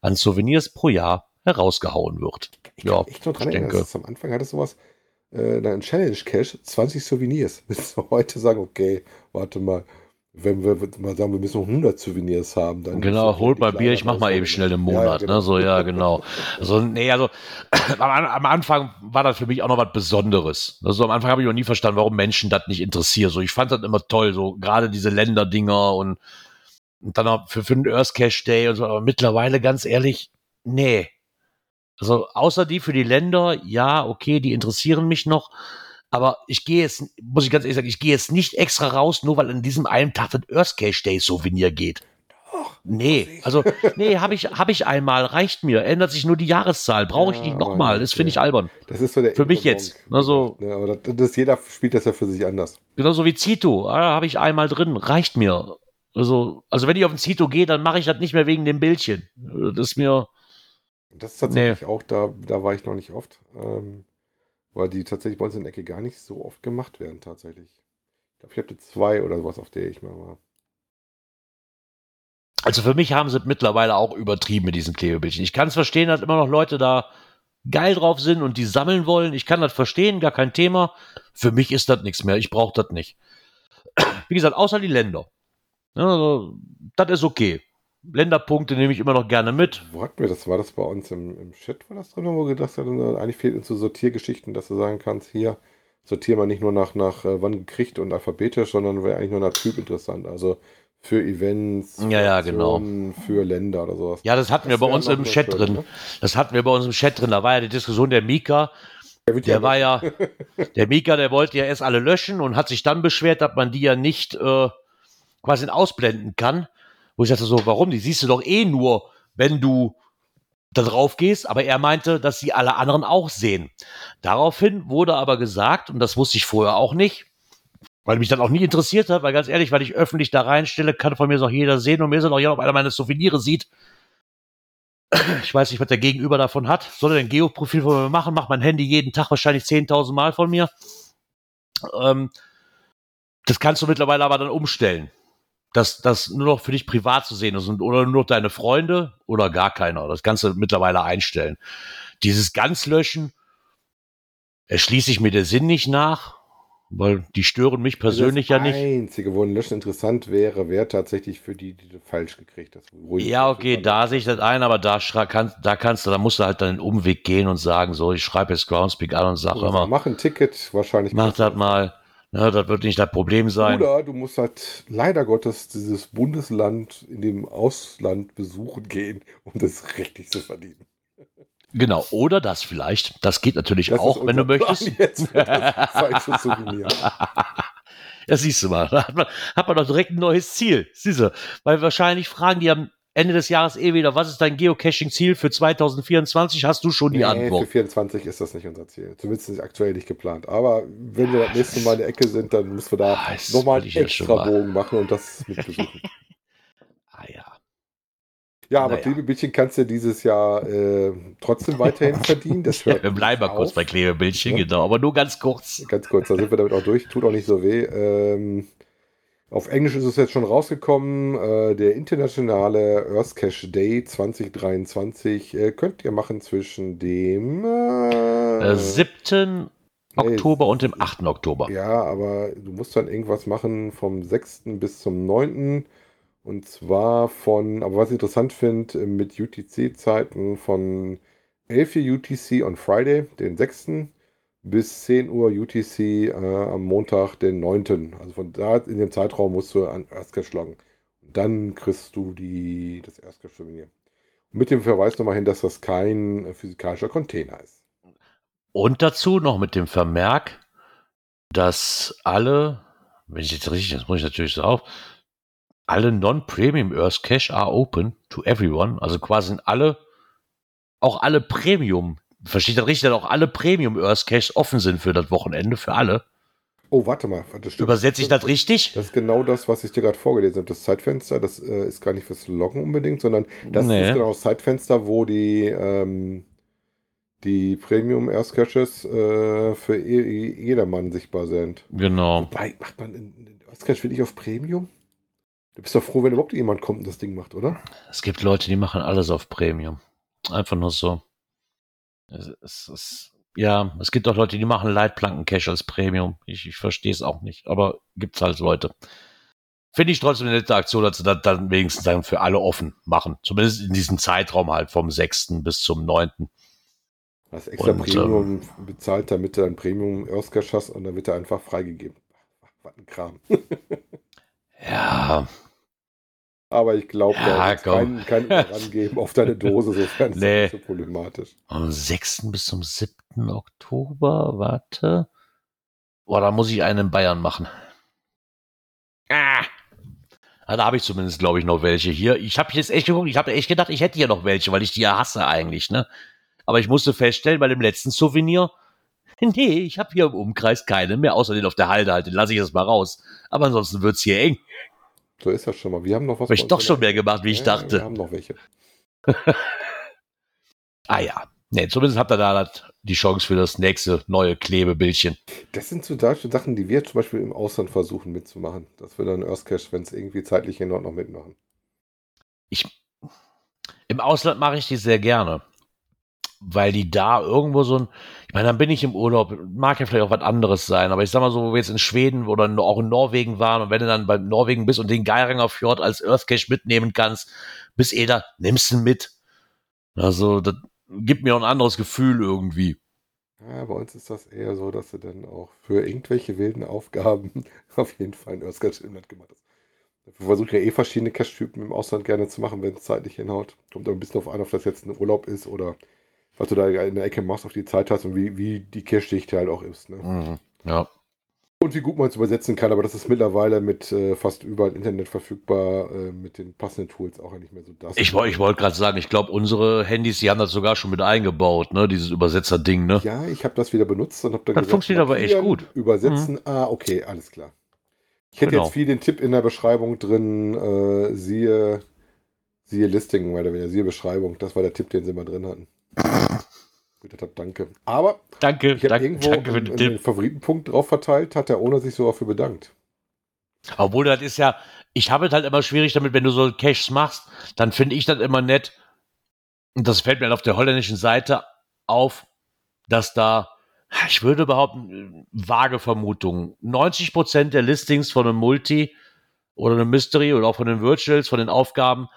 [SPEAKER 1] an Souvenirs pro Jahr herausgehauen wird.
[SPEAKER 2] Ich ja, echt nur dran denke. Dass am Anfang hatte sowas, äh, ein Challenge Cache, 20 Souvenirs. Bis wir heute sagen, okay, warte mal, wenn wir mal sagen, wir müssen 100 Souvenirs haben, dann.
[SPEAKER 1] Genau, holt mal Bier, ich mach mal eben schnell einen Monat, ja, genau. ne, so, ja, genau. Also, nee, also, am, Anfang war das für mich auch noch was Besonderes. Also, am Anfang habe ich noch nie verstanden, warum Menschen das nicht interessieren. So, ich fand das immer toll, so, gerade diese Länderdinger und, und dann auch für, für den Earth Cache Day und so, aber mittlerweile, ganz ehrlich, nee. Also außer die für die Länder, ja, okay, die interessieren mich noch. Aber ich gehe jetzt, muss ich ganz ehrlich sagen, ich gehe jetzt nicht extra raus, nur weil an diesem einen Tag das Earthcache Day Souvenir geht. Doch. Nee, also, nee, habe ich, hab ich einmal, reicht mir. Ändert sich nur die Jahreszahl, brauche ich ja, nicht nochmal. Das finde ich albern.
[SPEAKER 2] Das ist so der
[SPEAKER 1] Für mich jetzt. Also,
[SPEAKER 2] ja, aber das, das, jeder spielt das ja für sich anders.
[SPEAKER 1] Genauso wie Zito, ah, habe ich einmal drin, reicht mir. Also, also wenn ich auf den Zito gehe, dann mache ich das nicht mehr wegen dem Bildchen. Das ist mir,
[SPEAKER 2] das ist tatsächlich nee. auch, da, da war ich noch nicht oft, ähm, weil die tatsächlich bei uns in der Ecke gar nicht so oft gemacht werden, tatsächlich. Ich glaube, ich hatte zwei oder sowas, auf der ich mal war.
[SPEAKER 1] Also für mich haben sie mittlerweile auch übertrieben mit diesen Klebebildchen. Ich kann es verstehen, dass immer noch Leute da geil drauf sind und die sammeln wollen. Ich kann das verstehen, gar kein Thema. Für mich ist das nichts mehr. Ich brauche das nicht. Wie gesagt, außer die Länder. Also, das ist okay. Länderpunkte nehme ich immer noch gerne mit.
[SPEAKER 2] Hatten wir das? War das bei uns im, im Chat, war das drin, wo wir gedacht haben, eigentlich fehlt uns so Sortiergeschichten, dass du sagen kannst, hier sortiere mal nicht nur nach, nach äh, wann gekriegt und alphabetisch, sondern wäre eigentlich nur nach Typ interessant. Also für Events,
[SPEAKER 1] Ja, ja, genau.
[SPEAKER 2] Für Länder oder sowas.
[SPEAKER 1] Ja, das hatten wir
[SPEAKER 2] Das
[SPEAKER 1] bei
[SPEAKER 2] wär
[SPEAKER 1] uns im Chat
[SPEAKER 2] schön,
[SPEAKER 1] drin.
[SPEAKER 2] ne?
[SPEAKER 1] Das hatten wir bei uns im Chat drin. Da war ja die Diskussion der Mika.
[SPEAKER 2] Der,
[SPEAKER 1] Der war ja, der Mika, der wollte ja erst alle löschen und hat sich dann beschwert, dass man die ja nicht äh, quasi ausblenden kann. Wo ich sagte so, warum? Die siehst du doch eh nur, wenn du da drauf gehst. Aber er meinte, dass sie alle anderen auch sehen. Daraufhin wurde aber gesagt, und das wusste ich vorher auch nicht, weil mich dann auch nie interessiert hat, weil ganz ehrlich, weil ich öffentlich da reinstelle, kann von mir auch jeder sehen und mir ist auch jeder, ob einer meine Souvenirs sieht. Ich weiß nicht, was der Gegenüber davon hat. Soll er ein Geoprofil von mir machen? Macht mein Handy jeden Tag wahrscheinlich 10.000 Mal von mir. Ähm, das kannst du mittlerweile aber dann umstellen. Dass das nur noch für dich privat zu sehen ist und, oder nur noch deine Freunde oder gar keiner. Das kannst du mittlerweile einstellen. Dieses ganz löschen erschließe ich mir der Sinn nicht nach, weil die stören mich persönlich ja
[SPEAKER 2] Also das
[SPEAKER 1] nicht.
[SPEAKER 2] Einzige, wo ein Löschen interessant wäre, wäre tatsächlich für die, die du falsch gekriegt hast.
[SPEAKER 1] Ja, okay, da sehe ich das ein, aber da, kann, da kannst du, da musst du halt dann den Umweg gehen und sagen, so, ich schreibe jetzt Groundspeak an und sag
[SPEAKER 2] Oder
[SPEAKER 1] immer,
[SPEAKER 2] mach ein Ticket, wahrscheinlich.
[SPEAKER 1] mach das mal. Ne, das wird nicht das Problem sein.
[SPEAKER 2] Oder du musst halt leider Gottes dieses Bundesland in dem Ausland besuchen gehen, um das richtig zu verdienen.
[SPEAKER 1] Genau, oder das vielleicht. Das geht natürlich
[SPEAKER 2] Das
[SPEAKER 1] auch, wenn du
[SPEAKER 2] Plan
[SPEAKER 1] möchtest.
[SPEAKER 2] Jetzt das.
[SPEAKER 1] Ja, siehst du mal, da hat man, hat man doch direkt ein neues Ziel. Siehst du, weil wahrscheinlich fragen die am Ende des Jahres eh wieder, was ist dein Geocaching-Ziel für 2024? Hast du schon die
[SPEAKER 2] Nee, für
[SPEAKER 1] Antwort?
[SPEAKER 2] 24 ist das nicht unser Ziel. Zumindest ist aktuell nicht geplant. Aber wenn wir das nächste Mal in der Ecke sind, dann müssen wir da
[SPEAKER 1] Ah,
[SPEAKER 2] nochmal einen extra. Bogen machen und das mit besuchen.
[SPEAKER 1] Ah ja.
[SPEAKER 2] Ja, aber
[SPEAKER 1] Naja.
[SPEAKER 2] Klebebildchen kannst du dieses Jahr äh, trotzdem weiterhin verdienen. Das hört
[SPEAKER 1] wir bleiben mal
[SPEAKER 2] nicht
[SPEAKER 1] kurz bei Klebebildchen,
[SPEAKER 2] Ja.
[SPEAKER 1] genau, aber nur ganz kurz.
[SPEAKER 2] Ganz kurz, da sind wir damit auch durch. Tut auch nicht so weh. Ähm, auf Englisch ist es jetzt schon rausgekommen. Äh, der internationale Earth Cache Day 2023 äh, könnt ihr machen zwischen dem äh,
[SPEAKER 1] Äh, 7. Oktober und dem 8. Oktober.
[SPEAKER 2] Ja, aber du musst dann irgendwas machen vom 6. bis zum 9. Und zwar von, aber was ich interessant finde, mit UTC-Zeiten von 11 Uhr UTC on Friday, den 6. bis 10 Uhr UTC äh, am Montag, den 9. Also von da in dem Zeitraum musst du an Erstcache schlagen. Und dann kriegst du die, das Erstcache-Souvenir. Mit dem Verweis nochmal hin, dass das kein äh, physikalischer Container ist.
[SPEAKER 1] Und dazu noch mit dem Vermerk, dass alle, wenn ich jetzt richtig, das muss ich natürlich so auf, alle Non-Premium Earth Cache are open to everyone. Also quasi alle, auch alle Premium, versteht das richtig, dass auch alle Premium Earth Caches offen sind für das Wochenende, für alle.
[SPEAKER 2] Oh, warte mal. Das stimmt.
[SPEAKER 1] Übersetze ich das richtig?
[SPEAKER 2] Das ist genau das, was ich dir gerade vorgelesen habe. Das Zeitfenster, das äh, ist gar nicht fürs Loggen unbedingt, sondern das
[SPEAKER 1] Nee.
[SPEAKER 2] ist genau das Zeitfenster, wo die, ähm, die Premium Erstcaches äh, für je- jedermann sichtbar sind.
[SPEAKER 1] Genau.
[SPEAKER 2] Wobei, macht man in, in Erstcache wirklich auf Premium? Du bist doch froh, wenn überhaupt jemand kommt und das Ding macht, oder?
[SPEAKER 1] Es gibt Leute, die machen alles auf Premium. Einfach nur so. Es, es, es, ja, es gibt auch Leute, die machen Leitplanken-Cache als Premium. Ich, ich verstehe es auch nicht, aber gibt's halt Leute. Finde ich trotzdem eine nette Aktion, dass sie das dann wenigstens dann für alle offen machen. Zumindest in diesem Zeitraum halt vom 6. bis zum 9.
[SPEAKER 2] Hast extra
[SPEAKER 1] Und,
[SPEAKER 2] Premium bezahlt, damit du ein Premium Erstcache hast und dann wird er einfach freigegeben. Was ein Kram.
[SPEAKER 1] Ja,
[SPEAKER 2] Aber ich glaube,
[SPEAKER 1] Ja,
[SPEAKER 2] da wird kein, kein rangeben auf deine Dose, sofern es
[SPEAKER 1] Nee.
[SPEAKER 2] nicht so problematisch.
[SPEAKER 1] am 6. bis zum 7. Oktober, warte. Boah, da muss ich einen in Bayern machen. Ah. Da habe ich zumindest, glaube ich, noch welche hier. Ich habe jetzt echt geguckt, ich habe echt gedacht, ich hätte hier noch welche, weil ich die ja hasse eigentlich, ne? Aber ich musste feststellen, bei dem letzten Souvenir, nee, ich habe hier im Umkreis keine mehr, außer den auf der Halde halt, den lasse ich jetzt mal raus. Aber ansonsten wird's hier eng.
[SPEAKER 2] So ist das schon mal. Wir haben noch was.
[SPEAKER 1] Habe ich doch schon mehr gemacht, wie ich
[SPEAKER 2] Ja,
[SPEAKER 1] dachte.
[SPEAKER 2] Wir haben noch welche.
[SPEAKER 1] Ah ja. Nee, zumindest habt ihr da das- die Chance für das nächste neue Klebebildchen.
[SPEAKER 2] Das sind so Sachen, die wir zum Beispiel im Ausland versuchen mitzumachen. Dass wir dann Earth Cache, wenn es irgendwie zeitlich in Ordnung mitmachen.
[SPEAKER 1] ich im Ausland mache ich die sehr gerne, weil die da irgendwo so ein, ich meine, dann bin ich im Urlaub, mag ja vielleicht auch was anderes sein, aber ich sag mal so, wo wir jetzt in Schweden oder auch in Norwegen waren und wenn du dann bei Norwegen bist und den Geiranger Fjord als Earth Cache mitnehmen kannst, bis eh da, nimmst ihn mit. Also, das gibt mir auch ein anderes Gefühl irgendwie.
[SPEAKER 2] Ja, bei uns ist das eher so, dass du dann auch für irgendwelche wilden Aufgaben auf jeden Fall ein Earthguard Inlet gemacht hast. Dafür versuche ich ja eh verschiedene Cache-Typen im Ausland gerne zu machen, wenn es zeitlich hinhaut. Kommt aber ein bisschen auf an, ob das jetzt ein Urlaub ist oder was du da in der Ecke machst, auf die Zeit hast und wie, wie die Cache-Dichte halt auch ist. Ne?
[SPEAKER 1] Mhm. Ja.
[SPEAKER 2] Und wie gut man es übersetzen kann, aber das ist mittlerweile mit äh, fast überall im Internet verfügbar, äh, mit den passenden Tools auch nicht mehr so das.
[SPEAKER 1] Ich, ich wollte gerade sagen, ich glaube, unsere Handys, die haben das sogar schon mit eingebaut, ne? Dieses Übersetzer-Ding, ne?
[SPEAKER 2] Ja, ich habe das wieder benutzt und habe dann
[SPEAKER 1] Das funktioniert aber echt gut. Mhm.
[SPEAKER 2] Übersetzen, ah, okay, alles klar. Ich hätte
[SPEAKER 1] Genau.
[SPEAKER 2] jetzt viel den Tipp in der Beschreibung drin, äh, siehe, siehe Listing, oder siehe Beschreibung. Das war der Tipp, den sie mal drin hatten. Das hat, danke. Aber
[SPEAKER 1] Danke,
[SPEAKER 2] ich habe irgendwo
[SPEAKER 1] danke
[SPEAKER 2] einen,
[SPEAKER 1] den.
[SPEAKER 2] Favoritenpunkt drauf verteilt, hat der Owner sich so dafür bedankt.
[SPEAKER 1] Obwohl, das ist ja, ich habe es halt immer schwierig damit, wenn du so Caches machst, dann finde ich das immer nett. Und das fällt mir halt auf der holländischen Seite auf, dass da, ich würde behaupten, vage Vermutungen, 90% der Listings von einem Multi oder einem Mystery oder auch von den Virtuals, von den Aufgaben,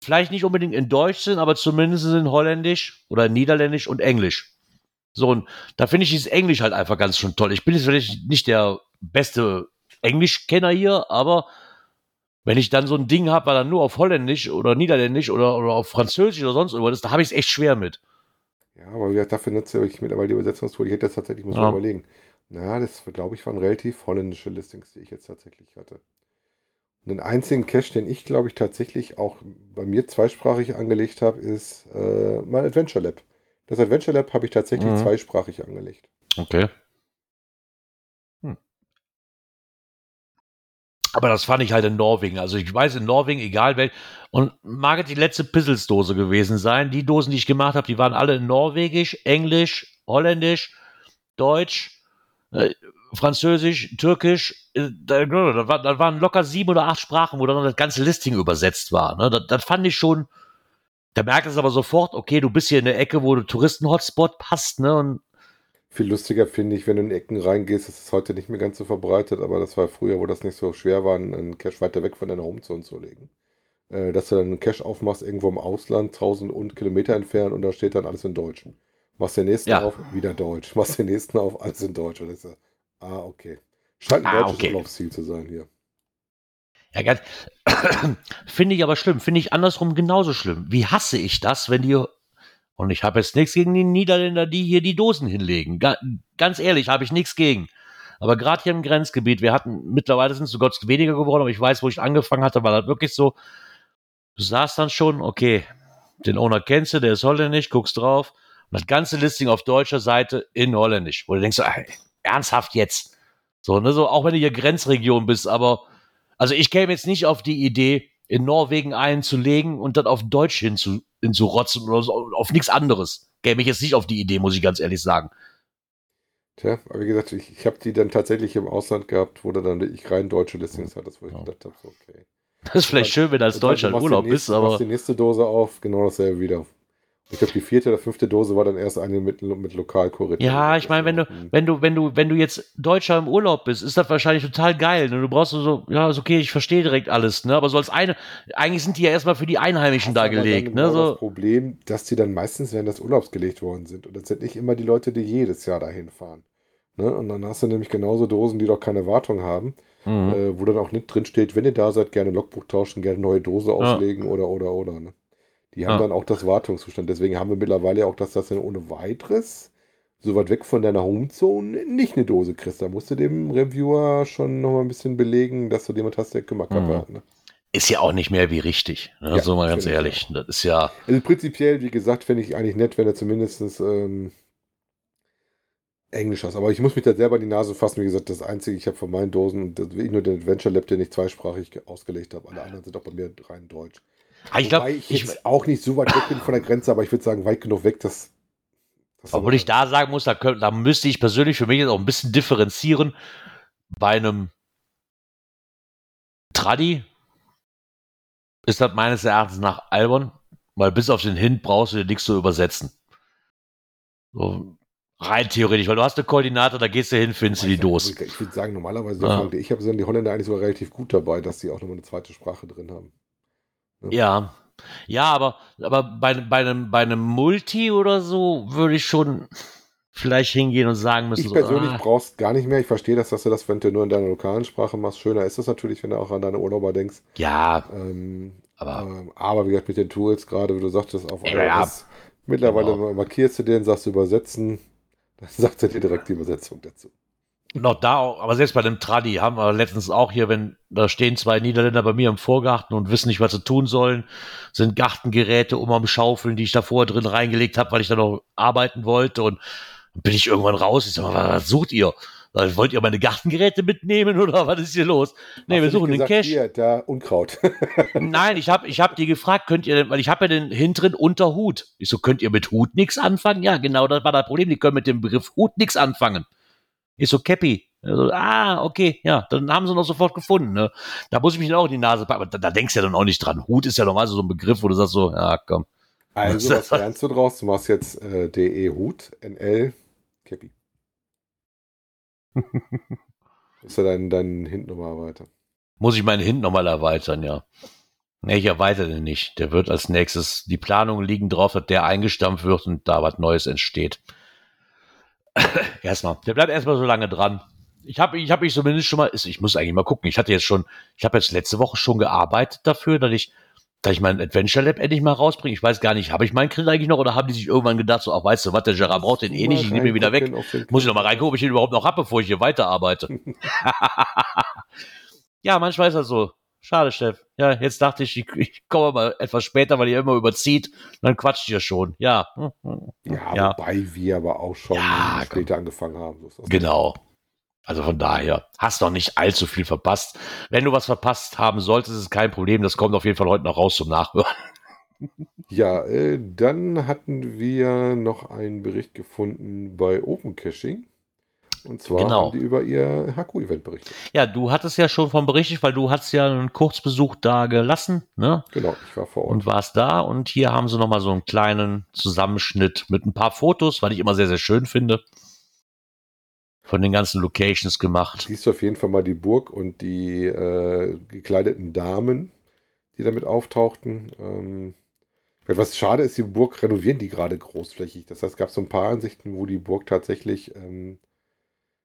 [SPEAKER 1] vielleicht nicht unbedingt in Deutsch sind, aber zumindest in Holländisch oder Niederländisch und Englisch. So, und da finde ich dieses Englisch halt einfach ganz schön toll. Ich bin jetzt vielleicht nicht der beste Englischkenner hier, aber wenn ich dann so ein Ding habe, weil dann nur auf Holländisch oder Niederländisch oder, oder auf Französisch oder sonst irgendwas da habe ich es echt schwer mit.
[SPEAKER 2] Ja, aber wie gesagt, dafür nutze ich mittlerweile die Übersetzungstool. Ich hätte das tatsächlich, muss
[SPEAKER 1] Ja.
[SPEAKER 2] überlegen. Na, das glaube ich waren relativ holländische Listings, die ich jetzt tatsächlich hatte. Den einzigen Cache, den ich glaube ich tatsächlich auch bei mir zweisprachig angelegt habe, ist äh, mein Adventure Lab. Das Adventure Lab habe ich tatsächlich
[SPEAKER 1] Mhm.
[SPEAKER 2] zweisprachig angelegt.
[SPEAKER 1] Okay. Hm. Aber das fand ich halt in Norwegen. Also ich weiß in Norwegen, egal welch. Und mag die letzte Pizzelsdose gewesen sein. Die Dosen, die ich gemacht habe, die waren alle in Norwegisch, Englisch, Holländisch, Deutsch, Französisch, Türkisch. Äh, da, da, war, da waren locker sieben oder acht Sprachen, wo dann das ganze Listing übersetzt war. Ne? Das, das fand ich schon. Da merkt es aber sofort, okay, du bist hier in der Ecke, wo du Touristen-Hotspot passt, ne? Und
[SPEAKER 2] Viel lustiger finde ich, wenn du in Ecken reingehst, das ist heute nicht mehr ganz so verbreitet, aber das war früher, wo das nicht so schwer war, einen Cache weiter weg von deiner Homezone zu legen. Äh, dass du dann einen Cache aufmachst, irgendwo im Ausland, 1000 und Kilometer entfernt und da steht dann alles in Deutsch. Machst den nächsten
[SPEAKER 1] Ja.
[SPEAKER 2] auf, wieder Deutsch. Machst den nächsten auf, alles in Deutsch. Und ich so, ah, okay. Scheint ein
[SPEAKER 1] Ah,
[SPEAKER 2] deutsches
[SPEAKER 1] okay.
[SPEAKER 2] Urlaubsziel zu sein hier.
[SPEAKER 1] Ja, ganz. finde ich aber schlimm. Finde ich andersrum genauso schlimm. Wie hasse ich das, wenn die. Und ich habe jetzt nichts gegen die Niederländer, die hier die Dosen hinlegen. Ga, ganz ehrlich, habe ich nichts gegen. Aber gerade hier im Grenzgebiet, wir hatten, mittlerweile sind es sogar weniger geworden, aber ich weiß, wo ich angefangen hatte, war das wirklich so. Du saßt dann schon, okay, den Owner kennst du, der ist holländisch, guckst drauf. Und das ganze Listing auf deutscher Seite in holländisch. Wo du denkst, ey, ernsthaft jetzt? So, ne, so, auch wenn du hier Grenzregion bist, aber also ich käme jetzt nicht auf die Idee, in Norwegen einzulegen und dann auf Deutsch hinzu, hinzurotzen oder so, auf nichts anderes. Käme ich jetzt nicht auf die Idee, muss ich ganz ehrlich sagen.
[SPEAKER 2] Tja, aber wie gesagt, ich, ich habe die dann tatsächlich im Ausland gehabt, wo du dann wirklich rein deutsche Listings hattest, wo ich
[SPEAKER 1] Ja.
[SPEAKER 2] gedacht habe, so, okay.
[SPEAKER 1] Das ist vielleicht schön, wenn du als Deutscher im
[SPEAKER 2] du
[SPEAKER 1] Urlaub
[SPEAKER 2] die
[SPEAKER 1] bist, aber
[SPEAKER 2] machst die nächste Dose auf, genau dasselbe wieder. Ich glaube, die vierte oder fünfte Dose war dann erst eine mit, mit Lokalkorridor.
[SPEAKER 1] ja, ich meine, wenn du,
[SPEAKER 2] Hm.
[SPEAKER 1] wenn du, wenn du, wenn du jetzt Deutscher im Urlaub bist, ist das wahrscheinlich total geil. Ne? Du brauchst so- so, ja, ist okay, ich verstehe direkt alles, ne? Aber so als eine, eigentlich sind die ja erstmal für die Einheimischen da gelegt, ne?
[SPEAKER 2] genau
[SPEAKER 1] So,
[SPEAKER 2] Das Problem, dass die dann meistens während des Urlaubs gelegt worden sind. Und das sind nicht immer die Leute, die jedes Jahr dahin fahren. Ne? Und dann hast du nämlich genauso Dosen, die doch keine Wartung haben,
[SPEAKER 1] mhm.
[SPEAKER 2] äh, wo dann auch nicht drin steht, wenn ihr da seid, gerne Logbuch tauschen, gerne neue Dose auslegen oder, oder, oder. Ne? Die haben
[SPEAKER 1] Ja.
[SPEAKER 2] dann auch das Wartungszustand. Deswegen haben wir mittlerweile auch, dass das dann ohne weiteres, so weit weg von deiner Homezone, nicht eine Dose kriegst. Da musst du dem Reviewer schon noch mal ein bisschen belegen, dass du jemand hast, der Kümmerkappe
[SPEAKER 1] Mhm.
[SPEAKER 2] hat. Ne?
[SPEAKER 1] ist ja auch nicht mehr wie richtig. Ne?
[SPEAKER 2] Ja,
[SPEAKER 1] so mal ganz ehrlich. Das ist ja,
[SPEAKER 2] Also prinzipiell, wie gesagt, finde ich eigentlich nett, wenn er zumindest ähm, Englisch hast. Aber ich muss mich da selber in die Nase fassen. Wie gesagt, das Einzige, ich habe von meinen Dosen, das will ich nur den Adventure Lab, den ich zweisprachig ge- ausgelegt habe. Alle anderen sind auch bei mir rein deutsch.
[SPEAKER 1] Ah, ich glaube,
[SPEAKER 2] ich
[SPEAKER 1] ich,
[SPEAKER 2] auch nicht so weit weg bin von der Grenze, aber ich würde sagen, weit genug weg, dass. dass
[SPEAKER 1] Obwohl ich da sagen muss, da, könnt, da müsste ich persönlich für mich jetzt auch ein bisschen differenzieren. Bei einem Tradi ist das meines Erachtens nach albern, weil bis auf den Hint brauchst du dir nichts zu übersetzen. So, rein theoretisch, weil du hast eine Koordinate, da gehst du hin, findest du die Dose.
[SPEAKER 2] Ich würde sagen, normalerweise,
[SPEAKER 1] Ja.
[SPEAKER 2] ich habe die Holländer eigentlich sogar relativ gut dabei, dass sie auch nochmal eine zweite Sprache drin haben.
[SPEAKER 1] Ja. Ja, aber, aber bei, bei, einem, bei einem Multi oder so würde ich schon vielleicht hingehen und sagen müssen,
[SPEAKER 2] Ich persönlich
[SPEAKER 1] so, ah,
[SPEAKER 2] brauchst gar nicht mehr. Ich verstehe das, dass du das, wenn du nur in deiner lokalen Sprache machst. Schöner ist es natürlich, wenn du auch an deine Urlauber denkst.
[SPEAKER 1] ja,
[SPEAKER 2] Ähm,
[SPEAKER 1] aber
[SPEAKER 2] ähm, aber wie gesagt, mit den Tools, gerade wie du sagtest, auf
[SPEAKER 1] ja.
[SPEAKER 2] iOS, mittlerweile
[SPEAKER 1] Genau.
[SPEAKER 2] markierst du den, sagst du übersetzen, dann sagt er dir direkt die Übersetzung dazu.
[SPEAKER 1] Noch da aber selbst bei dem Tradi haben wir letztens auch hier, wenn da stehen zwei Niederländer bei mir im Vorgarten und wissen nicht, was sie tun sollen, sind Gartengeräte um am Schaufeln, die ich da vorher drin reingelegt habe, weil ich da noch arbeiten wollte und bin ich irgendwann raus. Ich sag mal, was sucht ihr? Ich, Wollt ihr meine Gartengeräte mitnehmen oder was ist hier los? Nee,
[SPEAKER 2] Hast
[SPEAKER 1] wir suchen den
[SPEAKER 2] nicht
[SPEAKER 1] Cash.
[SPEAKER 2] gesagt, Hier, da Unkraut.
[SPEAKER 1] Nein, ich habe ich hab die gefragt, könnt ihr denn, weil ich habe ja den hinteren Unterhut. Ich so, könnt ihr mit Hut nichts anfangen? Ja, genau, das war das Problem. Die können mit dem Begriff Hut nichts anfangen. Ich so, Cappy. Also, ah, okay, ja, dann haben sie noch sofort gefunden. Ne? Da muss ich mich dann auch in die Nase packen. Aber da, da denkst du ja dann auch nicht dran. Hut ist ja normalerweise so ein Begriff, wo du sagst so, ja, komm.
[SPEAKER 2] Also, was lernst du draus? Du machst jetzt äh, DE Hut, NL, Cappy. ist ja dein, dein Hint nochmal weiter.
[SPEAKER 1] Muss ich meinen Hint nochmal erweitern, ja. Nee, ich erweitere den nicht. Der wird als nächstes, die Planungen liegen drauf, dass der eingestampft wird und da was Neues entsteht. erstmal. Der bleibt erstmal so lange dran. Ich habe ich hab mich zumindest schon mal, ich muss eigentlich mal gucken. Ich hatte jetzt schon, ich habe jetzt letzte Woche schon gearbeitet dafür, dass ich, dass ich mein Adventure Lab endlich mal rausbringe. Ich weiß gar nicht, habe ich meinen Grill eigentlich noch oder haben die sich irgendwann gedacht, so, ach, weißt du was, der Gerard braucht den eh nicht, ich nehme ihn wieder weg. Muss ich noch mal reingucken, ob ich ihn überhaupt noch habe, bevor ich hier weiterarbeite. ja, manchmal ist das so. Schade, Steff. Ja, jetzt dachte ich, ich, komme mal etwas später, weil ihr immer überzieht. Dann quatscht ihr schon. Ja.
[SPEAKER 2] Ja,
[SPEAKER 1] Ja.
[SPEAKER 2] wobei wir aber auch schon
[SPEAKER 1] Ja,
[SPEAKER 2] später angefangen haben. So.
[SPEAKER 1] Genau. Also von daher, hast noch nicht allzu viel verpasst. Wenn du was verpasst haben solltest, ist es kein Problem. Das kommt auf jeden Fall heute noch raus zum Nachhören.
[SPEAKER 2] Ja, äh, dann hatten wir noch einen Bericht gefunden bei Open Caching. Und zwar
[SPEAKER 1] Genau.
[SPEAKER 2] haben die über ihr HQ-Event berichtet.
[SPEAKER 1] Ja, du hattest ja schon von berichtet, weil du hast ja einen Kurzbesuch da gelassen, ne?
[SPEAKER 2] Genau, ich war vor Ort.
[SPEAKER 1] und warst da und hier haben sie nochmal so einen kleinen Zusammenschnitt mit ein paar Fotos, was ich immer sehr, sehr schön finde. Von den ganzen Locations gemacht.
[SPEAKER 2] Siehst du auf jeden Fall mal die Burg und die äh, gekleideten Damen, die damit auftauchten. Ähm, was schade ist, die Burg renovieren die gerade großflächig. Das heißt, es gab so ein paar Ansichten, wo die Burg tatsächlich ähm,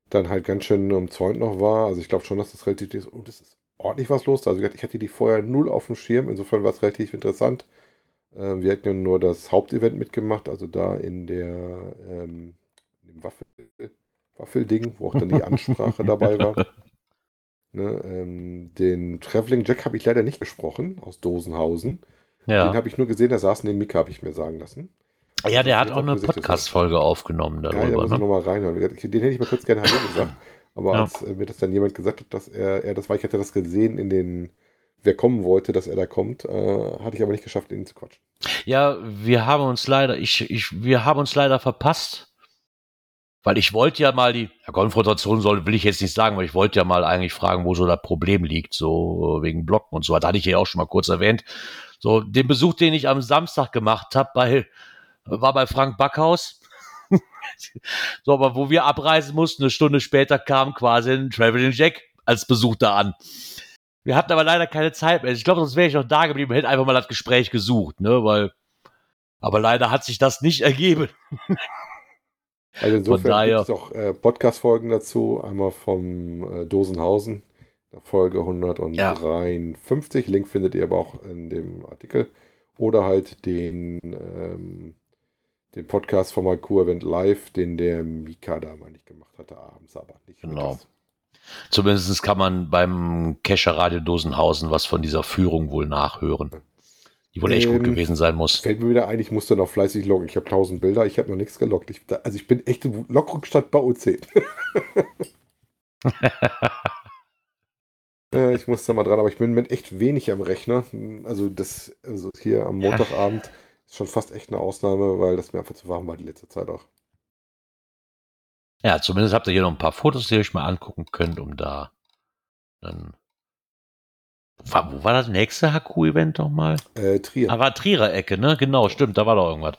[SPEAKER 2] dann halt ganz schön umzäunt noch war. Also ich glaube schon, dass das relativ ist. Und es ist ordentlich was los. Also ich hatte die vorher null auf dem Schirm. Insofern war es relativ interessant. Ähm, wir hatten ja nur das Hauptevent mitgemacht, also da in der ähm, dem Waffel, Waffelding, wo auch dann die Ansprache dabei war. Ne, ähm, den Traveling Jack habe ich leider nicht gesprochen, aus Dosenhausen. Den
[SPEAKER 1] Ja.
[SPEAKER 2] habe ich nur gesehen, da saß neben Mika, habe ich mir sagen lassen.
[SPEAKER 1] Ja, der hat
[SPEAKER 2] Ich
[SPEAKER 1] auch eine Podcast-Folge aufgenommen
[SPEAKER 2] Ja, da
[SPEAKER 1] darüber.
[SPEAKER 2] muss ich
[SPEAKER 1] ne?
[SPEAKER 2] nochmal reinhören. Ich- Den hätte ich mal kurz gerne Hallo gesagt. Aber
[SPEAKER 1] Ja.
[SPEAKER 2] als äh, mir das dann jemand gesagt hat, dass er, er das war, ich hatte das gesehen in den, wer kommen wollte, dass er da kommt, äh, hatte ich aber nicht geschafft, ihn zu quatschen.
[SPEAKER 1] Ja, wir haben uns leider, ich, ich, wir haben uns leider verpasst. Weil ich wollte ja mal die, ja, Konfrontation soll, will ich jetzt nicht sagen, weil ich wollte ja mal eigentlich fragen, wo so das Problem liegt, so wegen Blocken und so. Das hatte ich ja auch schon mal kurz erwähnt. So, den Besuch, den ich am Samstag gemacht habe, bei, war bei Frank Backhaus. so, aber wo wir abreisen mussten, eine Stunde später kam quasi ein Traveling Jack als Besuch da an. Wir hatten aber leider keine Zeit mehr. Ich glaube, sonst wäre ich noch da geblieben, hätte einfach mal das Gespräch gesucht, ne, weil, aber leider hat sich das nicht ergeben.
[SPEAKER 2] Also insofern gibt es auch äh, Podcast-Folgen dazu. Einmal vom äh, Dosenhausen, Folge 153. Link findet ihr aber auch in dem Artikel. Oder halt den, ähm, den Podcast vom Malkur-Event Live, den der Mika da mal nicht gemacht hatte, abends aber nicht.
[SPEAKER 1] Genau. Zumindest kann man beim Kescher Radio Dosenhausen was von dieser Führung wohl nachhören. Die wohl echt gut
[SPEAKER 2] Ähm,
[SPEAKER 1] gewesen sein muss.
[SPEAKER 2] Fällt mir wieder ein, ich musste noch fleißig loggen. Ich habe 1000 Bilder, ich habe noch nichts geloggt. Ich, also ich bin echt im Logrückstand bei OC. Äh, ich muss da mal dran, aber ich bin mit echt wenig am Rechner. Also das, also hier am
[SPEAKER 1] Ja.
[SPEAKER 2] Ist schon fast echt eine Ausnahme, weil das mir einfach zu warm war die letzte Zeit auch.
[SPEAKER 1] Ja, zumindest habt ihr hier noch ein paar Fotos, die ihr euch mal angucken könnt, um da dann. Wo war, wo war das nächste HQ-Event nochmal?
[SPEAKER 2] Äh, Trier.
[SPEAKER 1] Ah, war Trierer Ecke, ne? Genau, stimmt, da war doch irgendwas.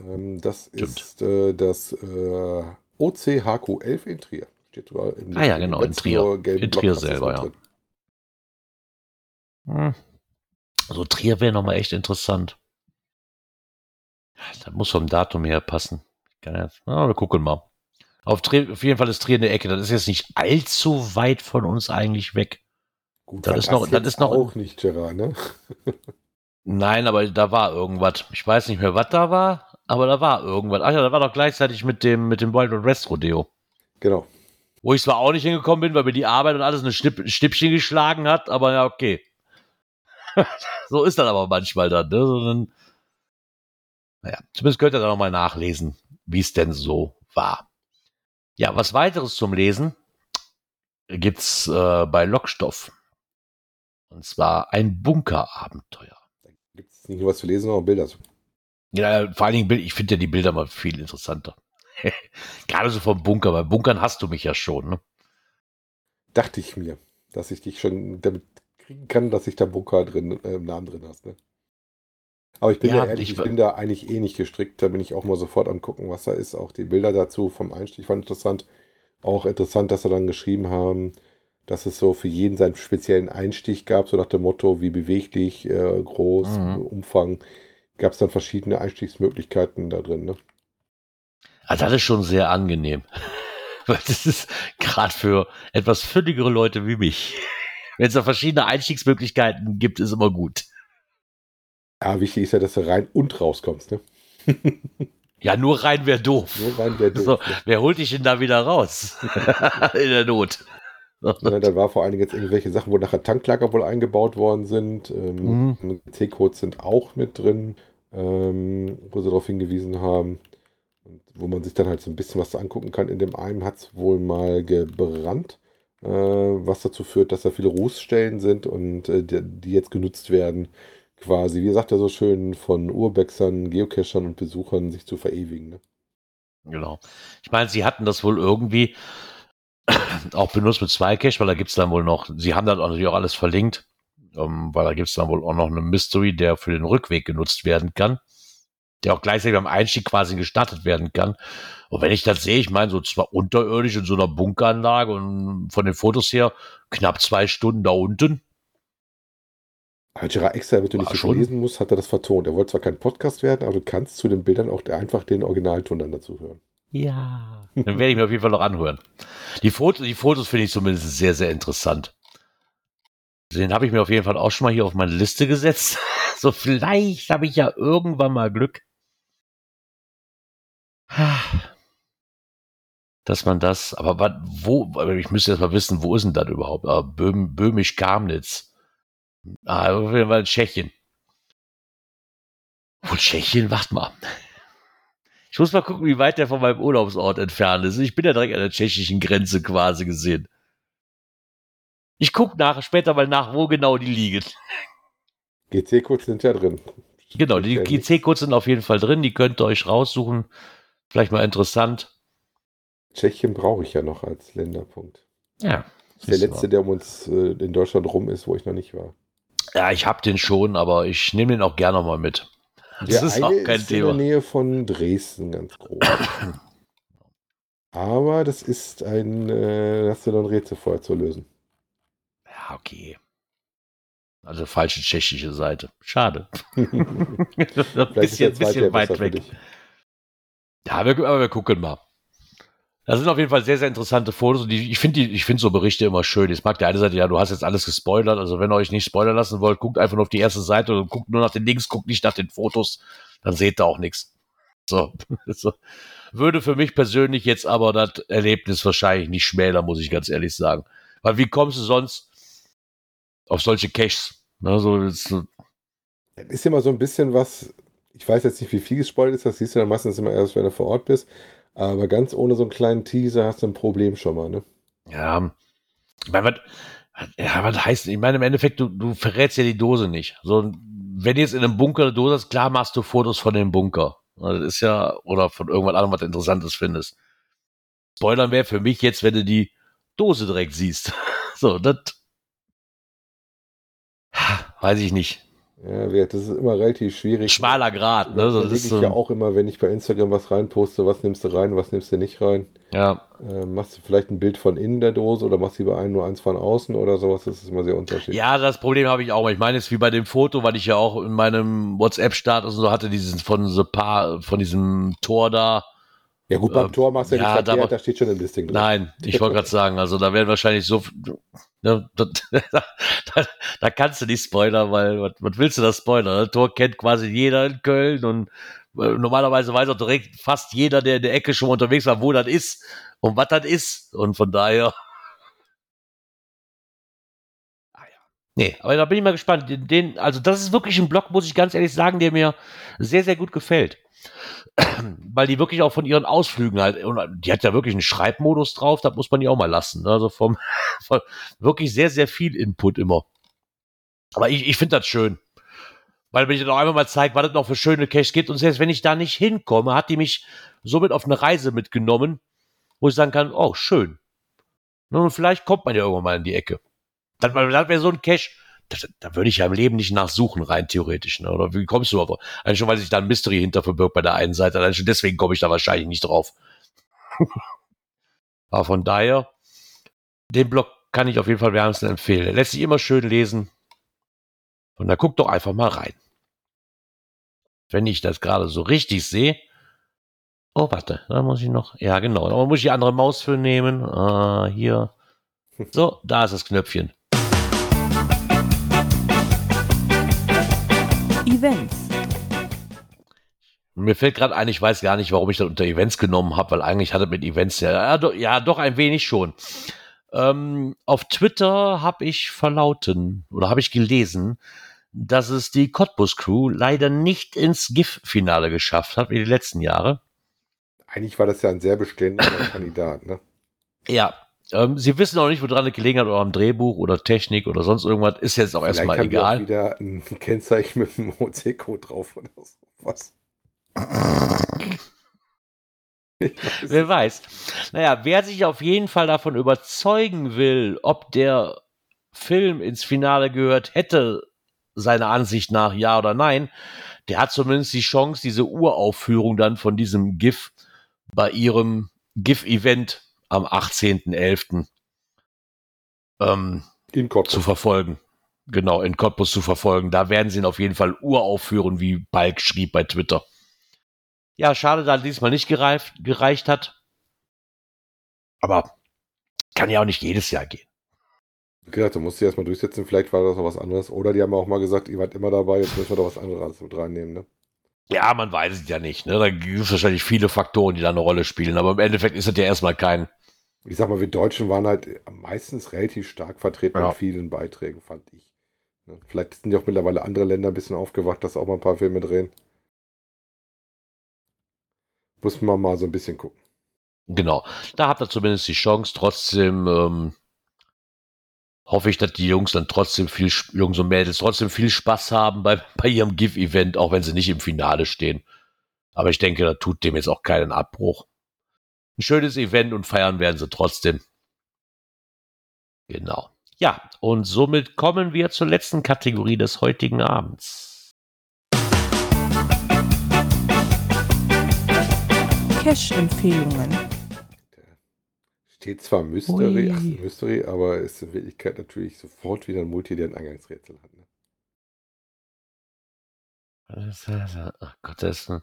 [SPEAKER 2] Ähm, das
[SPEAKER 1] Stimmt.
[SPEAKER 2] ist äh, das äh, OCHQ11 in Trier. Steht sogar im
[SPEAKER 1] Ah ja, genau, in Trier. In Trier selber, ja. Hm. Also Trier wäre nochmal echt interessant. Das muss vom Datum her passen. Ja, wir gucken mal. Auf, auf, jeden Fall ist Trier in der Ecke. Das ist jetzt nicht allzu weit von uns eigentlich weg.
[SPEAKER 2] Gut, das ist noch, das ist noch auch nicht Gerard, ne?
[SPEAKER 1] Nein, aber da war irgendwas. Ich weiß nicht mehr, was da war, aber da war irgendwas. Ach ja, da war doch gleichzeitig mit dem, mit dem Wild West Rodeo.
[SPEAKER 2] Genau.
[SPEAKER 1] Wo ich zwar auch nicht hingekommen bin, weil mir die Arbeit und alles eine Schnipp, Schnippchen geschlagen hat, aber ja, okay. so ist das aber manchmal dann, ne? Sondern, naja, zumindest könnt ihr da nochmal nachlesen, wie es denn so war. Ja, was weiteres zum Lesen gibt's äh, bei Lockstoff. Und zwar ein Bunkerabenteuer.
[SPEAKER 2] Da gibt es nicht nur was zu lesen, sondern auch Bilder.
[SPEAKER 1] Ja, vor allen Dingen, ich finde ja die Bilder mal viel interessanter. Gerade so vom Bunker, weil Bunkern hast du mich ja schon. Ne?
[SPEAKER 2] Dachte ich mir, dass ich dich schon damit kriegen kann, dass ich da Bunker drin, äh, im Namen drin hast. Ne? Aber ich bin ja, ja ehrlich, ich, ich, bin da eigentlich eh nicht gestrickt. Da bin ich auch mal sofort am gucken, was da ist. Auch die Bilder dazu vom Einstieg fand ich interessant. Auch interessant, dass sie dann geschrieben haben, dass es so für jeden seinen speziellen Einstich gab, so nach dem Motto, wie beweglich, äh, groß, mhm. Umfang. Gab es dann verschiedene Einstiegsmöglichkeiten da drin. Ne?
[SPEAKER 1] Also das ist schon sehr angenehm. Weil das ist gerade für etwas fündigere Leute wie mich. Wenn es da verschiedene Einstiegsmöglichkeiten gibt, ist immer gut.
[SPEAKER 2] Ja, wichtig ist ja, dass du rein und rauskommst, ne?
[SPEAKER 1] Ja, nur rein wäre doof.
[SPEAKER 2] Nur rein wäre doof.
[SPEAKER 1] So, ne? Wer holt dich denn da wieder raus? In der Not.
[SPEAKER 2] Ja, da war vor allen Dingen jetzt irgendwelche Sachen, wo nachher Tanklager wohl eingebaut worden sind. Ähm, mhm. C-Codes sind auch mit drin, ähm, wo sie darauf hingewiesen haben. Und wo man sich dann halt so ein bisschen was angucken kann. In dem einen hat es wohl mal gebrannt, was dazu führt, dass da viele Rußstellen sind und äh, die, jetzt genutzt werden, quasi, wie sagt er so schön, von Urbexern, Geocachern und Besuchern sich zu verewigen. Ne?
[SPEAKER 1] Genau. Ich meine, sie hatten das wohl irgendwie auch benutzt mit zwei Cache, weil da gibt es dann wohl noch, sie haben dann natürlich auch alles verlinkt, ähm, weil da gibt es dann wohl auch noch eine Mystery, der für den Rückweg genutzt werden kann der auch gleichzeitig beim Einstieg quasi gestartet werden kann. Und wenn ich das sehe, ich meine, so zwar unterirdisch in so einer Bunkeranlage und von den Fotos her knapp zwei Stunden da unten.
[SPEAKER 2] Gerard extra, damit du nicht so lesen musst, hat er das vertont. Er wollte zwar kein Podcast werden, aber du kannst zu den Bildern auch einfach den Originalton dann dazu hören.
[SPEAKER 1] Ja. Dann werde ich mir auf jeden Fall noch anhören. Die Fotos, die Fotos finde ich zumindest sehr, sehr interessant. Den habe ich mir auf jeden Fall auch schon mal hier auf meine Liste gesetzt. So, vielleicht habe ich ja irgendwann mal Glück, dass man das, aber wat, wo, ich müsste jetzt mal wissen, wo ist denn das überhaupt? Ah, Böhm, Böhmisch-Kamnitz. Ah, auf jeden Fall Tschechien. Wo Tschechien? Warte mal. Ich muss mal gucken, wie weit der von meinem Urlaubsort entfernt ist. Ich bin ja direkt an der tschechischen Grenze quasi gesehen. Ich gucke nach, später mal nach, wo genau die liegen.
[SPEAKER 2] GC-Codes sind ja drin.
[SPEAKER 1] Genau, die GC-Codes sind auf jeden Fall drin. Die könnt ihr euch raussuchen. Vielleicht mal interessant.
[SPEAKER 2] Tschechien brauche ich ja noch als Länderpunkt.
[SPEAKER 1] Ja.
[SPEAKER 2] Das ist der letzte, der um uns äh, in Deutschland rum ist, wo ich noch nicht war.
[SPEAKER 1] Ja, ich habe den schon, aber ich nehme den auch gerne mal mit.
[SPEAKER 2] Das der ist auch kein ist Thema. in der Nähe von Dresden ganz groß. aber das ist ein, äh, hast du ein Rätsel vorher zu lösen.
[SPEAKER 1] Ja, okay. Also falsche tschechische Seite. Schade. ein bisschen, bisschen weit weg. Ja, wir, aber wir gucken mal. Das sind auf jeden Fall sehr, sehr interessante Fotos und die, ich finde ich finde so Berichte immer schön. Jetzt mag der eine Seite, ja, du hast jetzt alles gespoilert. Also wenn ihr euch nicht spoilern lassen wollt, guckt einfach nur auf die erste Seite und guckt nur nach den Links, guckt nicht nach den Fotos, dann seht ihr auch nichts. So. so. Würde für mich persönlich jetzt aber das Erlebnis wahrscheinlich nicht schmälern, muss ich ganz ehrlich sagen. Weil wie kommst du sonst auf solche Caches? Ne, so,
[SPEAKER 2] so. Ist immer so ein bisschen was, ich weiß jetzt nicht, wie viel gespoilt ist, das siehst du dann meistens immer erst, wenn du vor Ort bist. Aber ganz ohne so einen kleinen Teaser hast du ein Problem schon mal, ne?
[SPEAKER 1] Ja. Ich meine, was, ja, was heißt, ich meine, im Endeffekt, du, du verrätst ja die Dose nicht. So, wenn du jetzt in einem Bunker eine Dose hast, klar machst du Fotos von dem Bunker. Das ist ja, oder von irgendwas anderem, was Interessantes findest. Spoilern wäre für mich jetzt, wenn du die Dose direkt siehst. so, das weiß ich nicht.
[SPEAKER 2] Ja, das ist immer relativ schwierig.
[SPEAKER 1] schmaler Grad. Ne?
[SPEAKER 2] Das
[SPEAKER 1] ist
[SPEAKER 2] ich
[SPEAKER 1] so,
[SPEAKER 2] ja auch immer, wenn ich bei Instagram was reinposte, was nimmst du rein, was nimmst du nicht rein.
[SPEAKER 1] ja.
[SPEAKER 2] Äh, machst du vielleicht ein Bild von innen der Dose oder machst du lieber ein, nur eins von außen oder sowas? Das ist immer sehr unterschiedlich.
[SPEAKER 1] ja, das Problem habe ich auch. Ich meine, es ist wie bei dem Foto, weil ich ja auch in meinem WhatsApp-Status und so hatte, dieses von so paar, von diesem Tor da.
[SPEAKER 2] Ja, gut, beim
[SPEAKER 1] Ähm,
[SPEAKER 2] Tor machst du ja,
[SPEAKER 1] ja,
[SPEAKER 2] nicht
[SPEAKER 1] da-
[SPEAKER 2] verkehrt, da steht schon im Listing drin.
[SPEAKER 1] Nein, ich wollte gerade sagen, also da werden wahrscheinlich so. Ne, da, da, da kannst du nicht spoilern, weil was, was willst du da spoilern? Das Tor kennt quasi jeder in Köln und äh, normalerweise weiß auch direkt fast jeder, der in der Ecke schon mal unterwegs war, wo das ist und was das ist. Und von daher. Ah ja. Nee, aber da bin ich mal gespannt. Den, den, also, das ist wirklich ein Blog, muss ich ganz ehrlich sagen, der mir sehr, sehr gut gefällt. Weil die wirklich auch von ihren Ausflügen halt, und die hat ja wirklich einen Schreibmodus drauf, das muss man die auch mal lassen. ne? Also vom, von wirklich sehr, sehr viel Input immer. Aber ich, ich finde das schön. Weil wenn ich dann auch einmal mal zeigt, was das noch für schöne Caches gibt. Und selbst wenn ich da nicht hinkomme, hat die mich somit auf eine Reise mitgenommen, wo ich sagen kann, oh, schön. Nun, vielleicht kommt man ja irgendwann mal in die Ecke. Das, das wäre so ein Cache, das, da würde ich ja im Leben nicht nachsuchen, rein theoretisch. Ne? Oder wie kommst du auf? Eigentlich schon, weil sich da ein Mystery hinter verbirgt bei der einen Seite. Allein schon deswegen komme ich da wahrscheinlich nicht drauf. Aber von daher, den Blog kann ich auf jeden Fall wärmstens empfehlen. Er lässt sich immer schön lesen. Und da guck doch einfach mal rein. Wenn ich das gerade so richtig sehe. Oh, warte, da muss ich noch. Ja, genau. Da muss ich die andere Maus für nehmen. Ah, hier. So, da ist das Knöpfchen.
[SPEAKER 3] Events.
[SPEAKER 1] Mir fällt gerade ein, ich weiß gar nicht, warum ich das unter Events genommen habe, weil eigentlich hatte mit Events ja, ja, doch, ja, doch ein wenig schon. Ähm, auf Twitter habe ich verlauten oder habe ich gelesen, dass es die Cottbus Crew leider nicht ins GIF-Finale geschafft hat wie die letzten Jahre.
[SPEAKER 2] Eigentlich war das ja ein sehr beständiger Kandidat, ne?
[SPEAKER 1] Ja, ähm, sie wissen auch nicht, woran es gelegen hat, oder am Drehbuch oder Technik oder sonst irgendwas. Ist jetzt auch erstmal
[SPEAKER 2] die auch
[SPEAKER 1] egal.
[SPEAKER 2] wieder ein Kennzeichen mit einem OC-Code drauf oder so. Was? Ich weiß
[SPEAKER 1] Wer weiß. Naja, wer sich auf jeden Fall davon überzeugen will, ob der Film ins Finale gehört hätte, seiner Ansicht nach ja oder nein, der hat zumindest die Chance, diese Uraufführung dann von diesem GIF bei ihrem GIF-Event am 18.11. Ähm,
[SPEAKER 2] In Cottbus.
[SPEAKER 1] zu verfolgen. Genau, in Cottbus zu verfolgen. Da werden sie ihn auf jeden Fall uraufführen, wie Balk schrieb bei Twitter. Ja, schade, dass diesmal nicht gereift, gereicht hat. Aber kann ja auch nicht jedes Jahr gehen.
[SPEAKER 2] Wie gesagt, du musst dich erstmal durchsetzen, vielleicht war das noch was anderes. Oder die haben auch mal gesagt, ihr wart immer dabei, jetzt müssen wir doch was anderes mit reinnehmen, ne?
[SPEAKER 1] Ja, man weiß es ja nicht. Ne? Da gibt es wahrscheinlich viele Faktoren, die da eine Rolle spielen. Aber im Endeffekt ist es ja erstmal kein.
[SPEAKER 2] Ich sag mal, wir Deutschen waren halt meistens relativ stark vertreten
[SPEAKER 1] Ja.
[SPEAKER 2] in vielen Beiträgen, fand ich. Ne? Vielleicht sind ja auch mittlerweile andere Länder ein bisschen aufgewacht, dass auch mal ein paar Filme drehen. Muss man mal so ein bisschen gucken.
[SPEAKER 1] Genau. Da habt ihr zumindest die Chance. Trotzdem ähm, hoffe ich, dass die Jungs dann trotzdem viel, Jungs und Mädels trotzdem viel Spaß haben bei, bei ihrem GIF-Event, auch wenn sie nicht im Finale stehen. Aber ich denke, da tut dem jetzt auch keinen Abbruch. Ein schönes Event und feiern werden sie trotzdem. Genau. Ja, und somit kommen wir zur letzten Kategorie des heutigen Abends.
[SPEAKER 3] Cash-Empfehlungen.
[SPEAKER 2] Steht zwar Mystery, ach, Mystery, aber ist in Wirklichkeit natürlich sofort wieder ein Multi, der ein Eingangsrätsel hat. Ne?
[SPEAKER 1] Ach Gott, das ist ein.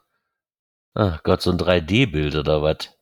[SPEAKER 1] Ach Gott, so ein 3D-Bild oder was?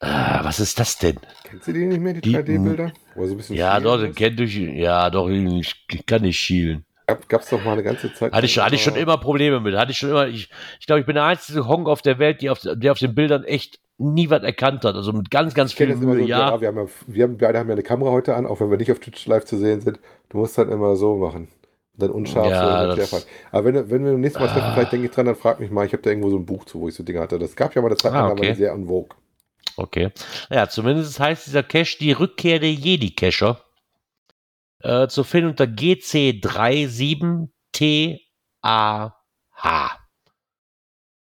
[SPEAKER 1] Ah, was ist das denn?
[SPEAKER 2] Kennst du die nicht mehr, die
[SPEAKER 1] Die-
[SPEAKER 2] 3D-Bilder? Wo er so
[SPEAKER 1] Ja, doch, den kennt durch. Ja, doch, ich kann nicht schielen.
[SPEAKER 2] Gab, gab's doch mal eine ganze Zeit.
[SPEAKER 1] Hatte ich, schon- hatte ich schon immer Probleme mit. Hatte ich schon immer. Ich, ich glaube, ich bin der einzige Honk auf der Welt, die auf, der auf den Bildern echt nie was erkannt hat. Also mit ganz, ganz
[SPEAKER 2] Ich kenne
[SPEAKER 1] viel
[SPEAKER 2] das immer
[SPEAKER 1] Mühe.
[SPEAKER 2] so, ja,
[SPEAKER 1] Ja,
[SPEAKER 2] wir, haben ja, wir haben, beide haben ja eine Kamera heute an, auch wenn wir nicht auf Twitch live zu sehen sind. Du musst halt immer so machen. Und dann unscharf
[SPEAKER 1] Ja,
[SPEAKER 2] so
[SPEAKER 1] das-.
[SPEAKER 2] Aber wenn, wenn wir nächstes Mal treffen,
[SPEAKER 1] Ah.
[SPEAKER 2] vielleicht denke ich dran, dann frag mich mal. Ich habe da irgendwo so ein Buch zu, wo ich so Dinge hatte. Das gab ja mal eine Zeit
[SPEAKER 1] Ah,
[SPEAKER 2] lang, da war
[SPEAKER 1] okay.
[SPEAKER 2] sehr en vogue.
[SPEAKER 1] Okay. Ja, zumindest heißt dieser Cache die Rückkehr der Jedi-Cacher. Äh, zu finden unter GC37TAH.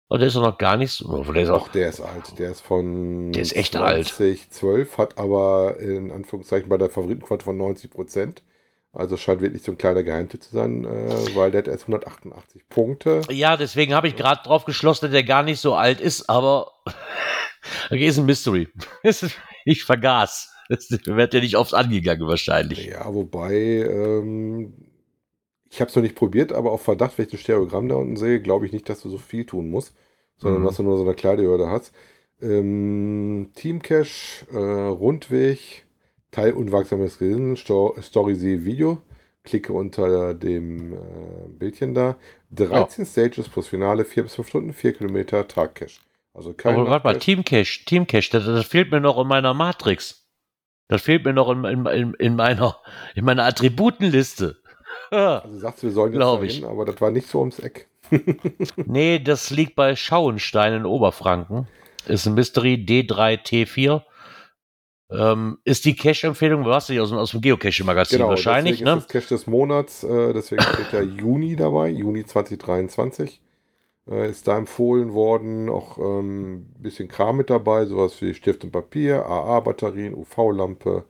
[SPEAKER 1] Und der ist doch noch gar nicht so. Der ist auch
[SPEAKER 2] Auch der ist alt. Der ist von
[SPEAKER 1] Der ist echt alt.
[SPEAKER 2] 2012, hat aber in Anführungszeichen bei der Favoritenquote von 90 Prozent. Also scheint wirklich so ein kleiner Geheimtipp zu sein, äh, weil der hat erst 188 Punkte.
[SPEAKER 1] Ja, deswegen habe ich gerade drauf geschlossen, dass der gar nicht so alt ist, aber okay, ist ein Mystery. ich vergaß. Das wird ja nicht oft angegangen wahrscheinlich.
[SPEAKER 2] Ja, wobei, ähm, ich habe es noch nicht probiert, aber auf Verdacht, wenn ich das Stereogramm da unten sehe, glaube ich nicht, dass du so viel tun musst, sondern
[SPEAKER 1] Mhm.
[SPEAKER 2] dass du nur so eine kleine Hürde hast. Ähm, Teamcache, äh, Rundweg, Teil unwachsames Gehirn, Sto Story See Video. Klicke unter dem äh, Bildchen da. 13 Stages plus Finale, 4 bis 5 Stunden, 4 Kilometer, Tagcache. Also kein
[SPEAKER 1] Aber warte mal,
[SPEAKER 2] Nachtcache.
[SPEAKER 1] Teamcache, Teamcache, das, das fehlt mir noch in meiner Matrix. Das fehlt mir noch in, in, in, in meiner, in meiner Attributenliste.
[SPEAKER 2] Also sagst du, wir sollen jetzt dahin,
[SPEAKER 1] ich.
[SPEAKER 2] aber das war nicht so ums Eck.
[SPEAKER 1] nee, das liegt bei Schauenstein in Oberfranken. Ist ein Mystery D3T4. Ähm, ist die Cache-Empfehlung, was du aus, dem- aus dem Geocache-Magazin wahrscheinlich,
[SPEAKER 2] deswegen
[SPEAKER 1] ne?
[SPEAKER 2] ist das Cache des Monats, äh, deswegen steht der Juni dabei, Juni 2023. Äh, ist da empfohlen worden, auch ein ähm, bisschen Kram mit dabei, sowas wie Stift und Papier, AA-Batterien, UV-Lampe,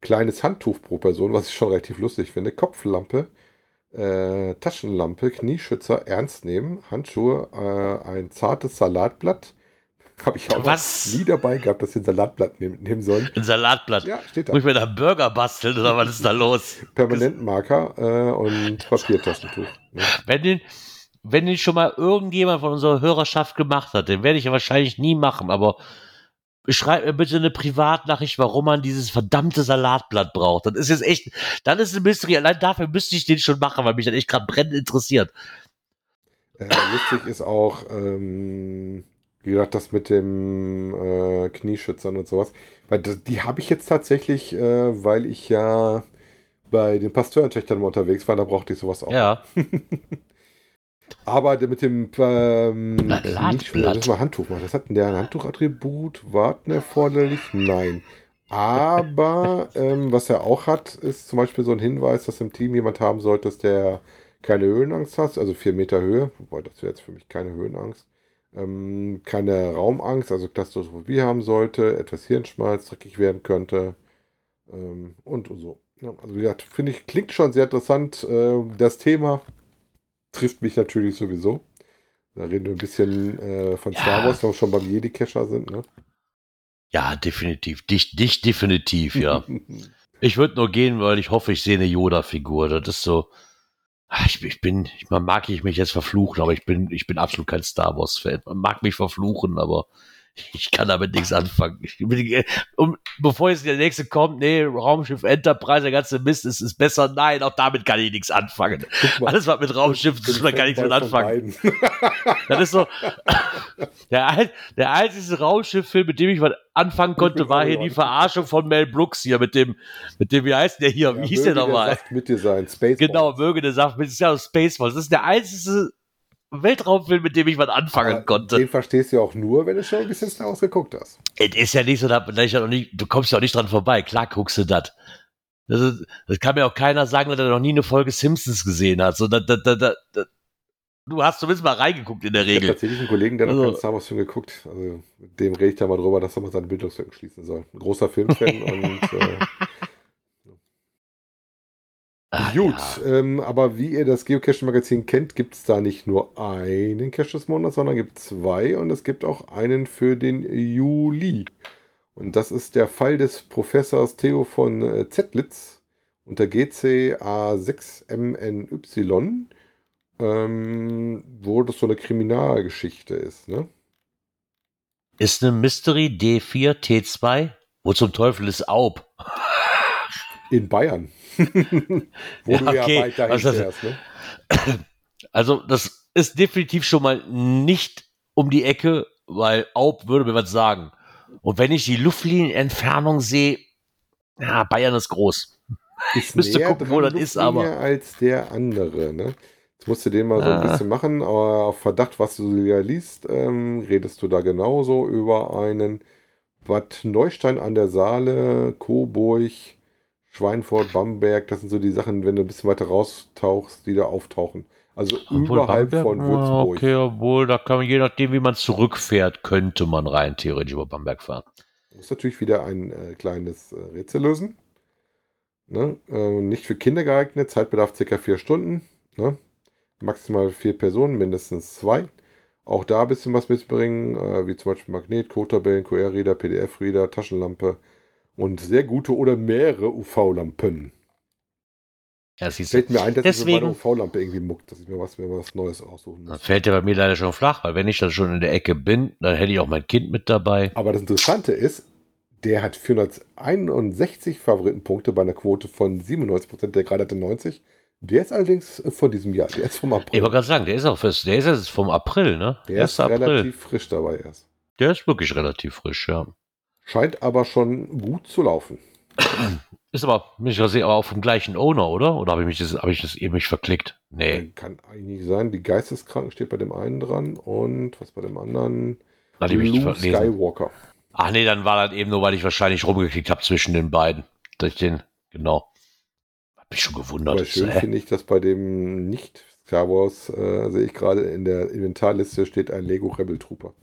[SPEAKER 2] kleines Handtuch pro Person, was ich schon relativ lustig finde, Kopflampe, äh, Taschenlampe, Knieschützer, ernst nehmen, Handschuhe, äh, ein zartes Salatblatt. Habe ich auch
[SPEAKER 1] Was?
[SPEAKER 2] nie dabei gehabt, dass wir ein Salatblatt nehmen, sollen.
[SPEAKER 1] Ein Salatblatt.
[SPEAKER 2] Ja, steht da.
[SPEAKER 1] Muss ich mir da Burger basteln oder was ist da los?
[SPEAKER 2] Permanentmarker äh, und Papiertaschentuch. Ne?
[SPEAKER 1] Wenn den, wenn den schon mal irgendjemand von unserer Hörerschaft gemacht hat, den werde ich ja wahrscheinlich nie machen, aber schreib mir bitte eine Privatnachricht, warum man dieses verdammte Salatblatt braucht. Das ist jetzt echt, dann ist ein Mystery. Allein dafür müsste ich den schon machen, weil mich das echt gerade brennend interessiert.
[SPEAKER 2] Äh, lustig ist auch, ähm, wie gesagt, das mit dem äh, Knieschützern und sowas. Weil die habe ich jetzt tatsächlich, äh, weil ich ja bei den Pasteurentöchtern mal unterwegs war, da brauchte ich sowas auch.
[SPEAKER 1] Ja.
[SPEAKER 2] Aber mit dem ähm, das ist mal Handtuch machen. Das hat der ein Handtuchattribut, warten erforderlich? Nein. Aber ähm, was er auch hat, ist zum Beispiel so ein Hinweis, dass im Team jemand haben sollte, dass der keine Höhenangst hat, also 4 Meter Höhe, wobei das wäre jetzt für mich keine Höhenangst. Ähm, keine Raumangst, also Klaustrophobie haben sollte, etwas Hirnschmalz, dreckig werden könnte ähm, und so. Ja, also wie gesagt, finde ich, klingt schon sehr interessant. Äh, das Thema trifft mich natürlich sowieso. Da reden wir ein bisschen äh, von Star
[SPEAKER 1] Ja.
[SPEAKER 2] Wars, wenn wir schon beim Jedi-Cacher sind. Ne?
[SPEAKER 1] Ja, definitiv. Dich, dich definitiv, ja. Ich würde nur gehen, weil ich hoffe, ich sehe eine Yoda-Figur. Das ist so. Ah, Ich, ich bin, ich, man mag ich mich jetzt verfluchen, aber ich bin, ich bin absolut kein Star Wars-Fan. Man mag mich verfluchen, aber ich kann damit nichts anfangen. Bin, um, bevor jetzt der nächste kommt, nee, Raumschiff Enterprise, der ganze Mist, es ist besser. Nein, auch damit kann ich nichts anfangen.
[SPEAKER 2] Mal,
[SPEAKER 1] Alles, was mit Raumschiff
[SPEAKER 2] ich
[SPEAKER 1] ist, da kann ich nichts mit anfangen. Das ist so. Der, der einzige Raumschifffilm, mit dem ich was anfangen konnte, war hier die Verarschung von Mel Brooks hier mit dem, mit dem, wie heißt der hier?
[SPEAKER 2] Ja,
[SPEAKER 1] wie hieß der
[SPEAKER 2] möge
[SPEAKER 1] nochmal?
[SPEAKER 2] Saft mit dir sein. Space
[SPEAKER 1] Genau, möge der Saft mit ja Spaceballs. Das ist der einzige Weltraumfilm, mit dem ich was anfangen konnte.
[SPEAKER 2] Den verstehst du auch nur, wenn du schon ein bisschen Star Wars geguckt hast.
[SPEAKER 1] Es ist ja nicht so, dass ich ja noch nicht, du kommst ja auch nicht dran vorbei. Klar guckst du das. Das, ist, das kann mir auch keiner sagen, dass er noch nie eine Folge Simpsons gesehen hat. So, da, da, da, da, da, du hast zumindest mal reingeguckt in der
[SPEAKER 2] Ich habe
[SPEAKER 1] Regel.
[SPEAKER 2] tatsächlich einen Kollegen, der noch
[SPEAKER 1] Also-
[SPEAKER 2] keinen Star Wars Film geguckt. Also dem rede ich da mal drüber, dass er mal seine Bildungslücken schließen soll. Ein großer Filmfan und äh,
[SPEAKER 1] Ah,
[SPEAKER 2] Gut,
[SPEAKER 1] ja.
[SPEAKER 2] ähm, aber wie ihr das Geocaching-Magazin kennt, gibt es da nicht nur einen Cache des Monats, sondern gibt zwei und es gibt auch einen für den Juli. Und das ist der Fall des Professors Theo von äh, Zettlitz unter GCA6MNY, ähm, wo das so eine Kriminalgeschichte ist. Ne?
[SPEAKER 1] Ist eine Mystery D4 T2? Wo zum Teufel ist Aub?
[SPEAKER 2] In Bayern. Wo
[SPEAKER 1] Ja,
[SPEAKER 2] du ja
[SPEAKER 1] okay.
[SPEAKER 2] weiter
[SPEAKER 1] Also-
[SPEAKER 2] fährst, ne?
[SPEAKER 1] Also, das ist definitiv schon mal nicht um die Ecke, weil Aub würde mir was sagen. Und wenn ich die Luftlinienentfernung sehe, ja, Bayern ist groß.
[SPEAKER 2] Ist
[SPEAKER 1] Müsste gucken, wo das ist, aber-
[SPEAKER 2] als der andere, ne? Jetzt musst du den mal so ein
[SPEAKER 1] Ah.
[SPEAKER 2] bisschen machen, aber auf Verdacht, was du ja liest, ähm, redest du da genauso über einen Bad Neustein an der Saale, Coburg, Schweinfurt, Bamberg. Das sind so die Sachen, wenn du ein bisschen weiter raustauchst, die da auftauchen. Also
[SPEAKER 1] Obwohl
[SPEAKER 2] überhalb
[SPEAKER 1] Bamberg-
[SPEAKER 2] von
[SPEAKER 1] Ah,
[SPEAKER 2] Würzburg.
[SPEAKER 1] Okay, obwohl, da kann man, je nachdem, wie man zurückfährt, könnte man rein theoretisch über Bamberg fahren.
[SPEAKER 2] Du musst natürlich wieder ein äh, kleines äh, Rätsel lösen. Ne? Äh, nicht für Kinder geeignet, Zeitbedarf ca. vier Stunden. Ne? Maximal vier Personen, mindestens zwei. Auch da ein bisschen was mitbringen, äh, wie zum Beispiel Magnet, Codetabellen, QR-Reader, PDF-Reader, Taschenlampe und sehr gute oder mehrere UV-Lampen.
[SPEAKER 1] Ja, siehst.
[SPEAKER 2] Fällt mir ein, dass ich
[SPEAKER 1] Deswegen-
[SPEAKER 2] meine UV-Lampe irgendwie muckt, dass ich mir was, mir was Neues aussuchen
[SPEAKER 1] Dann
[SPEAKER 2] muss.
[SPEAKER 1] fällt der bei mir leider schon flach, weil wenn ich dann schon in der Ecke bin, dann hätte ich auch mein Kind mit dabei.
[SPEAKER 2] Aber das Interessante ist, der hat 461 Favoritenpunkte bei einer Quote von 97%, der gerade hatte 90. Der ist allerdings von diesem Jahr, der ist vom
[SPEAKER 1] Ich
[SPEAKER 2] April.
[SPEAKER 1] wollte gerade sagen, der ist auch fürs, der ist jetzt vom April, ne?
[SPEAKER 2] Der ist
[SPEAKER 1] 1. April.
[SPEAKER 2] relativ frisch dabei erst.
[SPEAKER 1] Der ist wirklich relativ frisch, ja.
[SPEAKER 2] Scheint aber schon gut zu laufen.
[SPEAKER 1] Ist aber, mich gesehen, aber auch vom gleichen Owner, oder? Oder habe ich mich das, habe ich das eben mich verklickt? Nee.
[SPEAKER 2] Kann eigentlich nicht sein. Die Geisteskranken steht bei dem einen dran und was bei dem anderen?
[SPEAKER 1] Mich
[SPEAKER 2] Luke. Skywalker.
[SPEAKER 1] Ach nee, dann war das eben nur, weil ich wahrscheinlich rumgeklickt habe zwischen den beiden. Durch den, genau. Hab mich schon gewundert.
[SPEAKER 2] Aber schön
[SPEAKER 1] äh,
[SPEAKER 2] finde ich, dass bei dem nicht Star Wars, äh, sehe ich gerade in der Inventarliste steht ein Lego Rebel Trooper.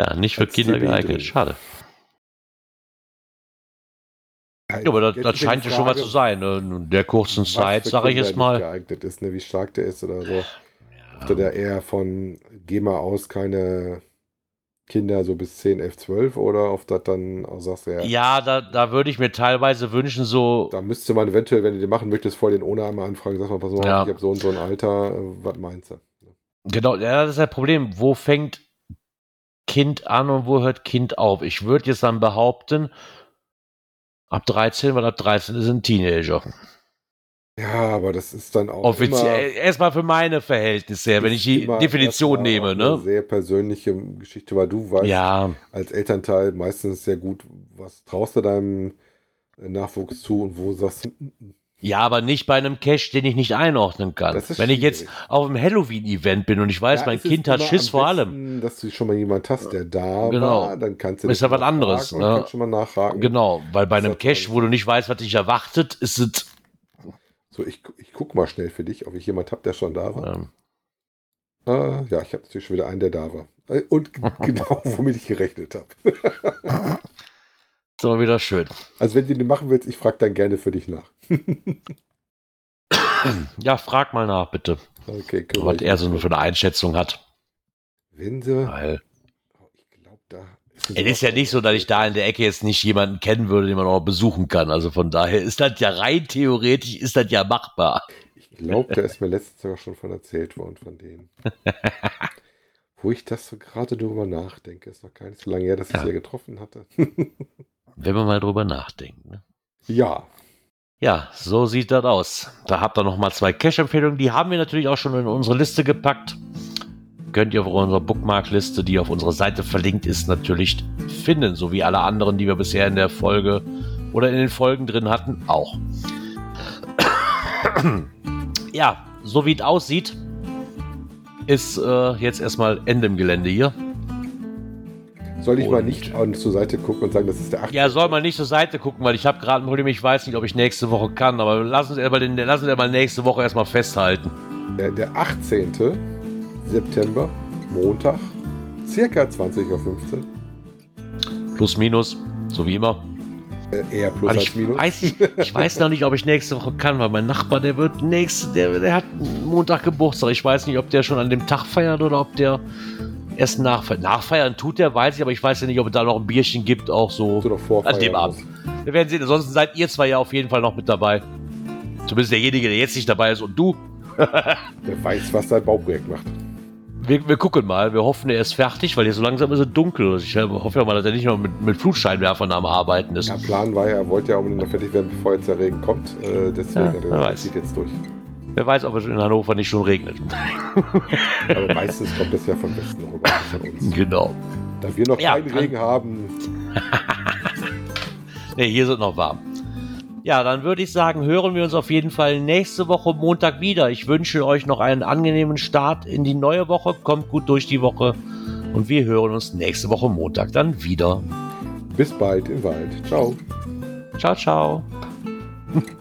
[SPEAKER 1] ja, nicht für Kinder geeignet. Schade. Ja, aber das, das
[SPEAKER 2] ja
[SPEAKER 1] scheint ja schon mal zu sein. Ne? In der kurzen Zeit, sage ich jetzt mal.
[SPEAKER 2] geeignet ist, ne? wie stark der ist oder so. Ob der eher von, geh mal aus, keine Kinder so bis 10, 11, 12 oder ob das dann auch sagst, ja,
[SPEAKER 1] Ja, da, da würde ich mir teilweise wünschen, so.
[SPEAKER 2] da müsste man eventuell, wenn du den machen möchtest, vor den ohne einmal anfragen, sag mal, pass mal,
[SPEAKER 1] Ja.
[SPEAKER 2] auf, ich habe so und so ein Alter, äh, was meinst du?
[SPEAKER 1] Genau, ja, das ist das Problem. Wo fängt Kind an und wo hört Kind auf? Ich würde jetzt dann behaupten, ab 13, weil ab 13 ist ein Teenager.
[SPEAKER 2] Ja, aber das ist dann auch
[SPEAKER 1] Offiziell, erstmal für meine Verhältnisse, wenn ich die Definition nehme,
[SPEAKER 2] Eine
[SPEAKER 1] ne?
[SPEAKER 2] sehr persönliche Geschichte, weil du weißt
[SPEAKER 1] Ja,
[SPEAKER 2] als Elternteil meistens sehr gut, was traust du deinem Nachwuchs zu und wo sagst du.
[SPEAKER 1] Ja, aber nicht bei einem Cache, den ich nicht einordnen kann. Wenn ich jetzt
[SPEAKER 2] schwierig.
[SPEAKER 1] auf einem Halloween-Event bin und ich weiß,
[SPEAKER 2] Ja,
[SPEAKER 1] mein Kind hat Schiss vor allem.
[SPEAKER 2] Dass du schon mal jemand hast, der da
[SPEAKER 1] Genau.
[SPEAKER 2] war, dann kannst du
[SPEAKER 1] Ist ja was anderes, ne?
[SPEAKER 2] kannst schon mal nachhaken.
[SPEAKER 1] Genau, weil bei
[SPEAKER 2] Das
[SPEAKER 1] einem Cache,
[SPEAKER 2] man-
[SPEAKER 1] wo du nicht weißt, was dich erwartet, ist es.
[SPEAKER 2] So, ich, ich guck mal schnell für dich, ob ich jemand habe, der schon da war.
[SPEAKER 1] Ähm,
[SPEAKER 2] Ah, ja, ich habe natürlich schon wieder einen, der da war. Äh, Und genau, womit ich gerechnet habe.
[SPEAKER 1] ist aber wieder schön.
[SPEAKER 2] Also wenn du den machen willst, ich frage dann gerne für dich nach.
[SPEAKER 1] Ja, frag mal nach, bitte,
[SPEAKER 2] Okay, kümmere
[SPEAKER 1] was er so für eine Einschätzung hat.
[SPEAKER 2] Wenn sie,
[SPEAKER 1] Weil
[SPEAKER 2] ich glaube, da
[SPEAKER 1] es ist ja nicht so, dass ich da in der Ecke jetzt nicht jemanden kennen würde, den man auch besuchen kann. Also von daher ist das ja rein theoretisch, ist das ja machbar.
[SPEAKER 2] Ich glaube, da ist mir letztens sogar schon von erzählt worden von denen. Wo ich das so gerade drüber nachdenke, ist noch gar nicht so lange her, dass ich
[SPEAKER 1] Ja.
[SPEAKER 2] sie getroffen hatte.
[SPEAKER 1] Wenn wir mal drüber nachdenken. Ne?
[SPEAKER 2] ja,
[SPEAKER 1] Ja, so sieht das aus. Da habt ihr noch mal zwei Cache-Empfehlungen. Die haben wir natürlich auch schon in unsere Liste gepackt. Könnt ihr auf unserer Bookmark-Liste, die auf unserer Seite verlinkt ist, natürlich finden. So wie alle anderen, die wir bisher in der Folge oder in den Folgen drin hatten, auch. ja, so wie es aussieht, ist äh, jetzt erstmal Ende im Gelände hier.
[SPEAKER 2] soll ich mal
[SPEAKER 1] Und-
[SPEAKER 2] nicht an, zur Seite gucken und sagen, das ist der 8.
[SPEAKER 1] Ja, soll man nicht zur Seite gucken, weil ich habe gerade ein Problem, ich weiß nicht, ob ich nächste Woche kann, aber lassen Sie mal, den, lassen Sie mal nächste Woche erstmal festhalten.
[SPEAKER 2] Der, der 18. September, Montag, circa 20.15 Uhr.
[SPEAKER 1] Plus, minus, so wie immer.
[SPEAKER 2] Äh, eher plus als
[SPEAKER 1] ich,
[SPEAKER 2] minus.
[SPEAKER 1] weiß, nicht- ich weiß noch nicht, ob ich nächste Woche kann, weil mein Nachbar, der wird nächste, der, der hat Montag Geburtstag. Ich weiß nicht, ob der schon an dem Tag feiert oder ob der erst nachfeiert. Nachfeiern tut der, weiß ich, aber ich weiß ja nicht, ob es da noch ein Bierchen gibt, auch so an dem
[SPEAKER 2] muss.
[SPEAKER 1] Abend. Wir werden sehen. Ansonsten seid ihr zwei ja auf jeden Fall noch mit dabei. Zumindest derjenige, der jetzt nicht dabei ist und du.
[SPEAKER 2] Der weiß, was sein Bauprojekt macht.
[SPEAKER 1] Wir, wir gucken mal. Wir hoffen, er ist fertig, weil hier so langsam ist es dunkel. Ich hoffe ja mal, dass er nicht noch mit, mit Flutscheinwerfern am Arbeiten ist.
[SPEAKER 2] Ja, Plan war ja, er wollte ja unbedingt noch fertig werden, bevor jetzt der Regen kommt. Äh, deswegen
[SPEAKER 1] Ja,
[SPEAKER 2] hat er zieht jetzt durch.
[SPEAKER 1] Wer weiß, ob es in Hannover nicht schon regnet.
[SPEAKER 2] Aber meistens kommt das ja von Westen rüber, von
[SPEAKER 1] genau.
[SPEAKER 2] Da wir noch
[SPEAKER 1] Ja,
[SPEAKER 2] keinen Regen haben,
[SPEAKER 1] Ne, hier sind noch warm. Ja, dann würde ich sagen, hören wir uns auf jeden Fall nächste Woche Montag wieder. Ich wünsche euch noch einen angenehmen Start in die neue Woche. Kommt gut durch die Woche. Und wir hören uns nächste Woche Montag dann wieder.
[SPEAKER 2] bis bald im Wald. Ciao.
[SPEAKER 1] Ciao, ciao.